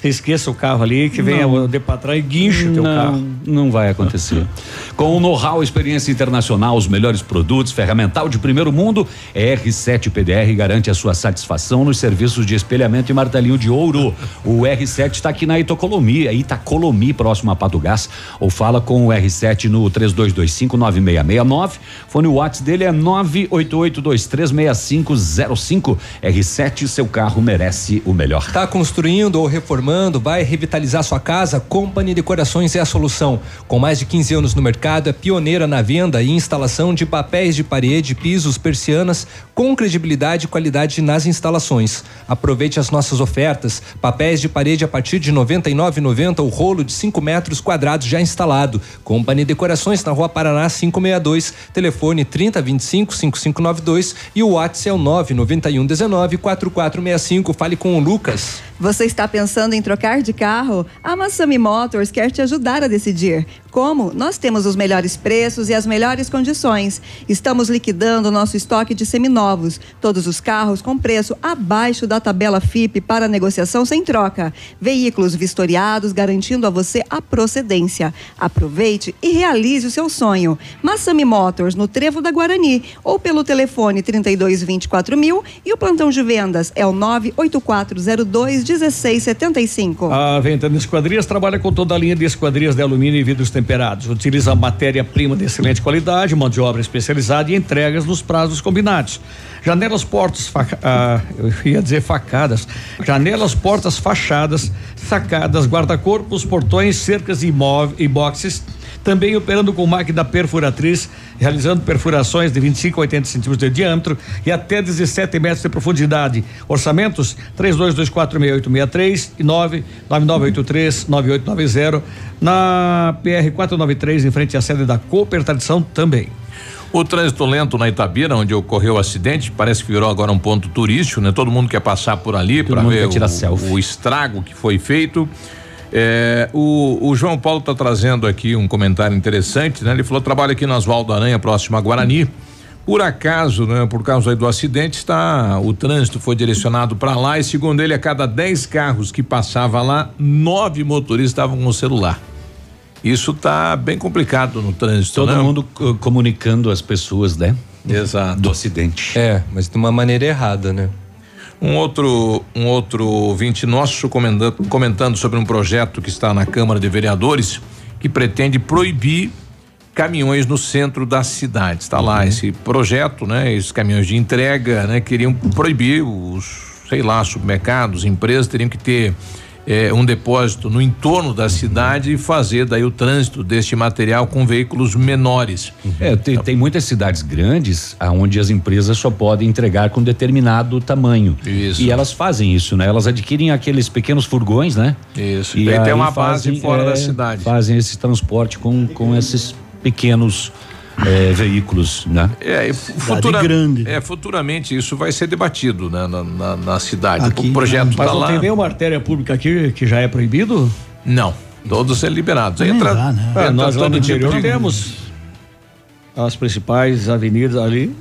esqueça o carro ali, que venha o de patrão e guinche o teu não, carro. Não vai acontecer. Com o know-how, experiência internacional, os melhores produtos, ferramental de primeiro mundo, R7 PDR garante a sua satisfação nos serviços de espelhamento e martelinho de ouro. O R7 está aqui na Itacolomi, é Itacolomi, próximo a Pato Gás. Ou fala com o R7 no 32259669. Fone WhatsApp dele é 988236505. R7, seu carro merece o melhor. Tá construindo ou reformando, vai revitalizar sua casa? Company Decorações é a solução. Com mais de 15 anos no mercado, é pioneira na venda e instalação de papéis de parede, pisos, persianas, com credibilidade e qualidade nas instalações. Aproveite as nossas ofertas. Papéis de parede a partir de R$ 99,90 o rolo de 5 metros quadrados já instalado. Company Decorações na Rua Paraná 562, telefone 3025 5592 e o WhatsApp é o 991 19 4465. Fale com o Lucas. Você está pensando em trocar de carro? A Massami Motors quer te ajudar a decidir. Como? Nós temos os melhores preços e as melhores condições. Estamos liquidando nosso estoque de seminovos. Todos os carros com preço abaixo da tabela FIP para negociação sem troca. Veículos vistoriados garantindo a você a procedência. Aproveite e realize o seu sonho. Massami Motors no Trevo da Guarani ou pelo telefone 3224 mil e o plantão de vendas é o 98402 1675. A Ventana Esquadrias trabalha com toda a linha de esquadrias de alumínio e vidros temperados. Utiliza matéria-prima de excelente qualidade, mão de obra especializada e entregas nos prazos combinados. Janelas, portas, faca, ah, eu ia dizer facadas. Janelas, portas, fachadas, sacadas, guarda-corpos, portões, cercas e, e boxes. Também operando com máquina perfuratriz, realizando perfurações de 25 a 80 centímetros de diâmetro e até 17 metros de profundidade. Orçamentos 32246863 e 999839890 na PR 493 em frente à sede da Cooper Tradição também. O trânsito lento na Itabira, onde ocorreu o acidente, parece que virou agora um ponto turístico, né? Todo mundo quer passar por ali para ver o, o estrago que foi feito. É, o, o João Paulo está trazendo aqui um comentário interessante, né? Ele falou: trabalha aqui no Oswaldo Aranha, próximo a Guarani. Por acaso, né, por causa aí do acidente, está o trânsito foi direcionado para lá e segundo ele, a cada 10 carros que passava lá, nove motoristas estavam com o celular. Isso tá bem complicado no trânsito, Todo né? mundo co- comunicando as pessoas, né? Exato. do acidente. É, mas de uma maneira errada, né? Um outro, um outro ouvinte nosso comentando, comentando sobre um projeto que está na Câmara de Vereadores que pretende proibir caminhões no centro da cidade. Está lá esse projeto, né? Esses caminhões de entrega, né? Queriam proibir os, sei lá, supermercados, empresas teriam que ter eh, um depósito no entorno da cidade e fazer daí o trânsito deste material com veículos menores. É, tem, tem muitas cidades grandes onde as empresas só podem entregar com determinado tamanho. Isso. E elas fazem isso, né? Elas adquirem aqueles pequenos furgões, né? Isso. E Daí tem uma base fazem, fora é, da cidade. Fazem esse transporte com, com esses pequenos é, veículos, né? É, e futura, é, futuramente isso vai ser debatido né, na, na, na cidade. o projeto Mas está não lá. tem nenhuma artéria pública aqui que já é proibido? Não, todos são liberados. Aí entra, Ah, entra nós lá no tipo interior de- temos as principais avenidas ali.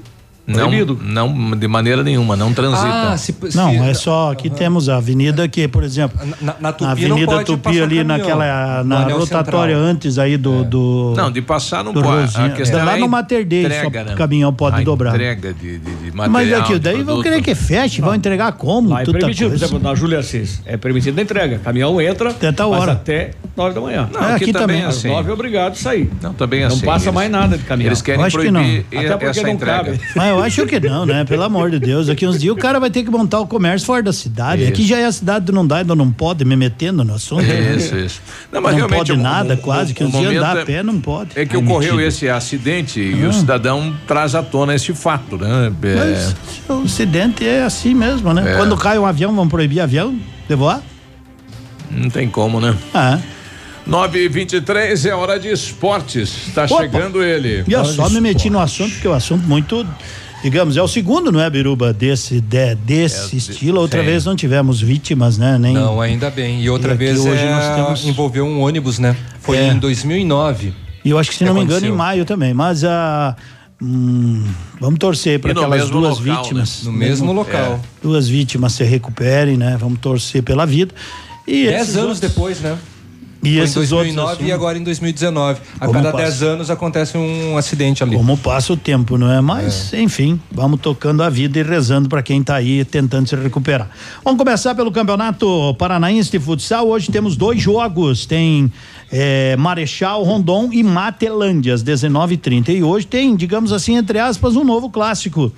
Não, proibido. não, de maneira nenhuma, não transita. não, é só aqui temos a avenida que, por exemplo, na, na Tupi na não Avenida pode Tupi ali caminhão, naquela na rotatória central. antes aí do do Não, de passar não pode. Rosinha. A questão lá é no Mater Dei, entrega, só né? o caminhão pode A dobrar. Entrega de, de, de material. Mas aquilo de daí vão querer que feche, vão entregar como? Lá é Tudo permitido, por exemplo, na Júlia Assis. É permitido a entrega. Caminhão entra Até tal mas hora. até 9 da manhã. Não, É, aqui aqui também é Às assim. 9 é obrigado a sair. Não, também é Não assim. passa Eles- mais nada de caminhão. Eles querem proibir não. Até porque essa não entrega. Eu acho que não, né? Pelo amor de Deus. Daqui uns dias o cara vai ter que montar o comércio fora da cidade. Isso. Aqui já é a cidade do não dá, ainda não pode me metendo no assunto. Isso, isso. Não, mas não realmente pode o- nada, o- quase, o- que uns dias andar é- a pé não pode. É que Ai, ocorreu mentira. esse acidente e Ah. o cidadão traz à tona esse fato, né? É, Mas o acidente é assim mesmo, né? É. Quando cai um avião, vão proibir avião de voar? não tem como, né? Ah. 9 e 23 é hora de esportes. Tá Opa. chegando ele. E eu só me meti no assunto, porque é um assunto muito. Digamos, é o segundo, não é, Biruba? Desse, de- desse estilo. Outra sim. vez não tivemos vítimas, né? Nem... Não, ainda bem. E outra E vez hoje é, nós temos- envolveu um ônibus, né? Foi É. em 2009. E eu acho que, se que não me engano, em aconteceu. maio também. Mas a. hum, vamos torcer para aquelas mesmo duas local, vítimas. né? No mesmo local. Duas vítimas se recuperem, né? Vamos torcer pela vida. E Dez esses anos outros- depois, né? E Foi em esses 2009 outros e agora em 2019. A cada passa? 10 anos acontece um acidente ali. Como passa o tempo, não é? Mas, enfim, vamos tocando a vida e rezando para quem tá aí tentando se recuperar. Vamos começar pelo Campeonato Paranaense de Futsal. Hoje temos dois jogos. Tem eh, Marechal Rondon e Matelândia, às 19h30. E hoje tem, digamos assim, entre aspas, um novo clássico.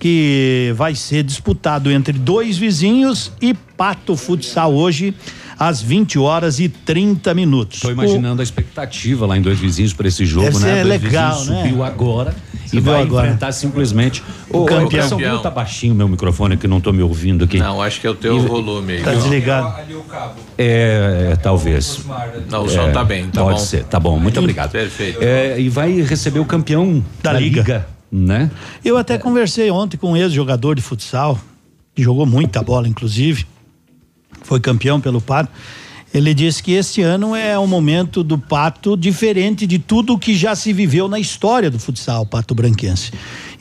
Que vai ser disputado entre dois vizinhos e Pato Futsal hoje, às 20 horas e 30 minutos. Tô imaginando a expectativa lá em Dois Vizinhos para esse jogo, Deve né? ser Dois legal, Vizinhos né? Subiu agora e Subiu vai agora. enfrentar simplesmente o, O campeão. São Paulo tá baixinho o meu microfone que não tô me ouvindo aqui. Não, acho que é o teu E- volume aí. Tá desligado. É, é, talvez. Não, o som É, tá bem, tá pode bom. ser, tá bom, muito obrigado. Perfeito. É, e vai receber o campeão Da da, Liga. Liga. né? Eu até conversei ontem com um ex-jogador de futsal, que jogou muita bola, inclusive, foi campeão pelo Pato. Ele disse que este ano é um momento do Pato diferente de tudo que já se viveu na história do futsal Pato Branquense.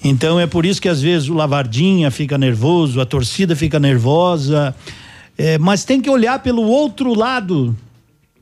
Então é por isso que às vezes o Lavardinha fica nervoso, a torcida fica nervosa, é, mas tem que olhar pelo outro lado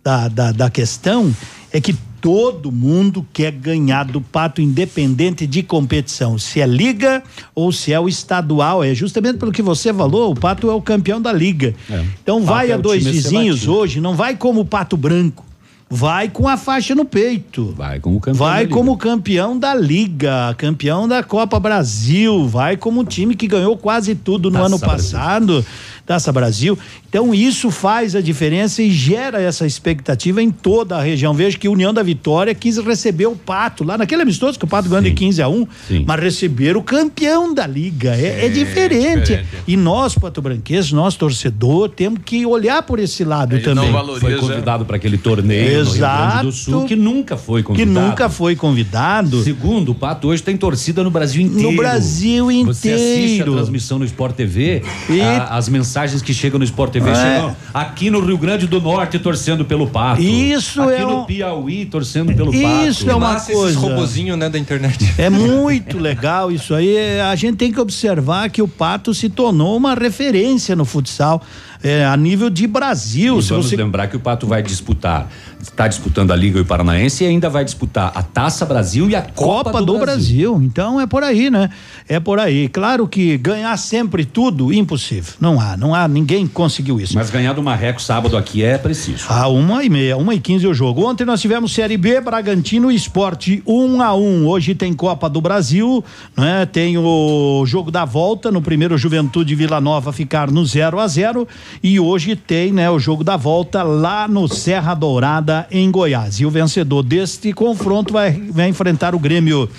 da, da, da questão é que todo mundo quer ganhar do pato independente de competição, se é liga ou se é o estadual, é justamente pelo que você falou, o pato é o campeão da liga. Então Pato vai é a dois vizinhos hoje, não vai como o pato branco. Vai com a faixa no peito. Vai como campeão. Vai da Liga. como campeão da Liga, campeão da Copa Brasil, vai como time que ganhou quase tudo no Taça ano Brasil. Taça Brasil. Então isso faz a diferença e gera essa expectativa em toda a região. Vejo que a União da Vitória quis receber o Pato lá naquele amistoso que o Pato ganhou de 15 a 1, Sim. mas receber o campeão da Liga. É, é É, diferente. diferente. E nós, Pato Branquenses, nós torcedor, temos que olhar por esse lado A gente também. não valoriza. Foi convidado para aquele torneio no Rio Grande do Sul, Exato. que nunca foi que convidado. nunca foi convidado. Segundo, o Pato hoje tem torcida no Brasil inteiro. No Brasil Você assiste a inteiro. transmissão no Sport TV, E- a- as mensagens que chegam no Sport TV É. chegam aqui no Rio Grande do Norte torcendo pelo Pato. Isso aqui é no um- Piauí torcendo pelo Pato. Isso é uma Massa coisa. esses robozinhos, né, da internet. É muito legal isso aí. A gente tem que observar que o Pato se tornou uma referência no futsal é, a nível de Brasil. E Se vamos você lembrar que o Pato vai disputar, está disputando a Liga e o Paranaense e ainda vai disputar a Taça Brasil e a Copa, Copa do, Brasil. Então é por aí, né? É por aí. Claro que ganhar sempre tudo, impossível. Não há, não há, ninguém conseguiu isso. Mas ganhar do Marreco sábado aqui é preciso. Ah, uma e meia, uma e quinze o jogo. Ontem nós tivemos Série B, Bragantino e Esporte um a um. Hoje tem Copa do Brasil, né? Tem o jogo da volta no primeiro Juventude Vila Nova ficar no 0 a 0 e hoje tem, né, o jogo da volta lá no Serra Dourada em Goiás. E o vencedor deste confronto vai, vai enfrentar o Grêmio.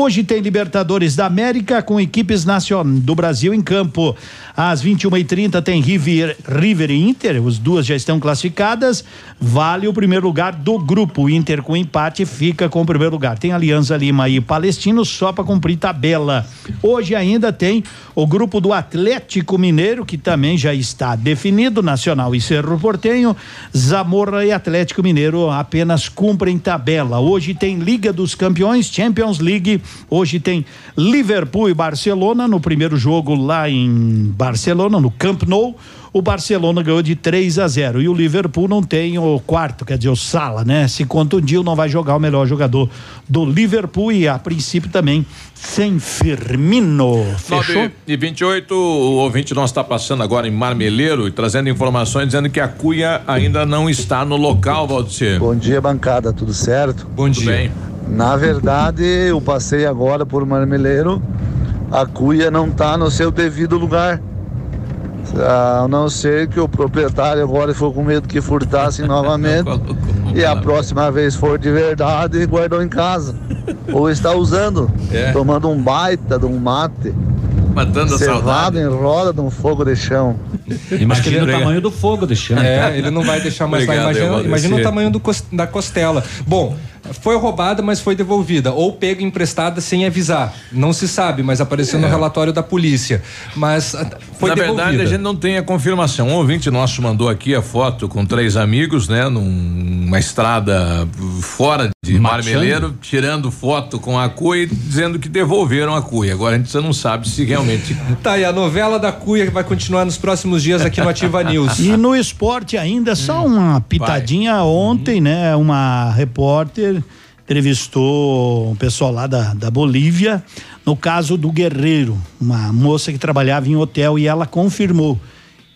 Hoje tem Libertadores da América com equipes nacionais do Brasil em campo. Às 21h30 tem River, River e Inter, as duas já estão classificadas. Vale o primeiro lugar do grupo. O Inter com empate fica com o primeiro lugar. Tem Alianza Lima e Palestino só para cumprir tabela. Hoje ainda tem o grupo do Atlético Mineiro, que também já está definido, Nacional e Cerro Portenho. Zamora e Atlético Mineiro apenas cumprem tabela. Hoje tem Liga dos Campeões, Champions League. Hoje tem Liverpool e Barcelona no primeiro jogo lá em Barcelona, no Camp Nou. O Barcelona ganhou de 3 a 0 e o Liverpool não tem o quarto, quer dizer, o Sala, né? Se contundiu, não vai jogar o melhor jogador do Liverpool e a princípio também sem Firmino. Fechou? 9 e 28, o ouvinte nosso está passando agora em Marmeleiro e trazendo informações dizendo que a cuia ainda não está no local, Valdir. Bom dia, bancada, tudo certo? Bom dia. Bem. Na verdade, eu passei agora por Marmeleiro, a cuia não está no seu devido lugar. A não ser que o proprietário agora for com medo que furtassem novamente e a próxima vez for de verdade, guardou em casa. Ou está usando, É. tomando um baita de um mate. Matando a saudade. em roda de um fogo de chão. Imagina o tamanho do fogo do chão. É, ele não vai deixar mais lá. Obrigado, Imagina, Valdeci. imagina o tamanho do da costela. Bom, foi roubada, mas foi devolvida. Ou pega emprestada sem avisar. Não se sabe, mas apareceu no É. relatório da polícia. Mas ah, foi Na devolvida. verdade, a gente não tem a confirmação. Um ouvinte nosso mandou aqui a foto com três amigos, né? Numa estrada fora de? Marmeleiro, tirando foto com a cuia e dizendo que devolveram a cuia. Agora a gente não sabe se realmente. Tá, e a novela da cuia vai continuar nos próximos dias aqui no Ativa News. E no esporte ainda, só uma pitadinha ontem, né? Uma repórter entrevistou um pessoal lá da, da Bolívia, no caso do Guerreiro, uma moça que trabalhava em hotel e ela confirmou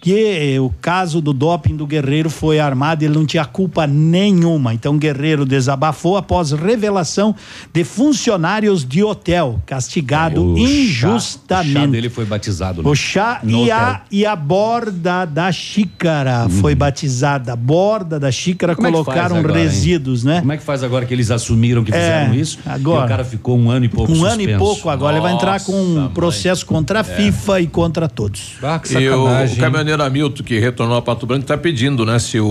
que o caso do doping do Guerreiro foi armado, ele não tinha culpa nenhuma. Então, Guerreiro desabafou após revelação de funcionários de hotel, castigado O injustamente. chá, o chá dele foi batizado. né? O chá No e hotel. a, e a borda da xícara foi batizada. A borda da xícara Hum. Como é colocaram agora, hein? resíduos, né? Como é que faz agora que eles assumiram que É, fizeram isso? agora. E o cara ficou um ano e pouco Um ano e suspenso. pouco agora. ele vai entrar com um Nossa, processo contra a É. FIFA e contra todos. Ah, que E o, sacanagem. o caminhoneiro Hamilton, que retornou a Pato Branco, está pedindo, né? Se o,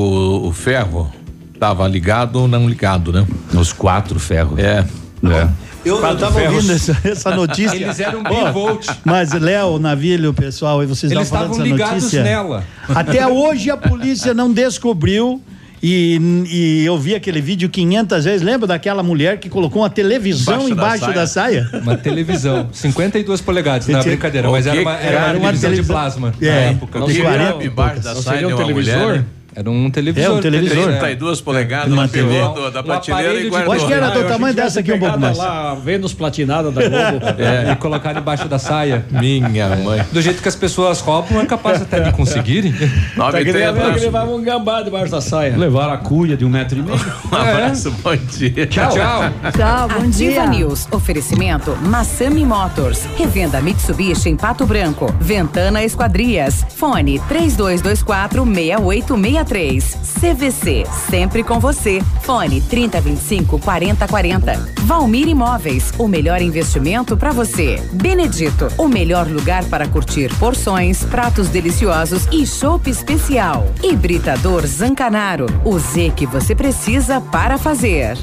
o ferro estava ligado ou não ligado, né? Os quatro ferros. É. É. Eu, eu tava ferros. ouvindo essa, essa notícia. Eles eram bivolt. Mas, Léo, Navilho, pessoal, e vocês Eles estavam falando estavam dessa ligados notícia. nela. Até hoje a polícia não descobriu. E, e eu vi aquele vídeo 500 vezes. Lembra daquela mulher que colocou uma televisão Embaixo embaixo, da da, saia? Uma televisão, 52 polegades, não é brincadeira, mas era uma, era Era uma uma televisão de televisão- plasma na É, época. de 40 e embaixo da Não saia seria de um uma televisor? mulher, né? Era um televisor. É, um televisor. 32 polegadas, Uma ela TV. pegou do- da Um prateleira aparelho e de- guardou. Acho que era do tamanho dessa aqui um pouco mais. lá, Vênus platinada da Globo. É, e colocar debaixo da saia. Minha mãe. Do jeito que as pessoas roubam, é capaz até de conseguirem. Nove Tá que nem a trinta. velha que levava um gambá debaixo da saia. Levaram a cuia de um metro e meio. Um abraço, bom dia. Tchau. Tchau. Tchau, bom Ativa dia. News. Oferecimento Massami Motors. Revenda Mitsubishi em Pato Branco. Ventana Esquadrias. Fone 3224 6863. CVC. Sempre com você. Fone 3025 4040. Valmir Imóveis. O melhor investimento para você. Benedito. O melhor lugar para curtir porções, pratos deliciosos e chopp especial. Hibridador Zancanaro. O Z que você precisa para fazer.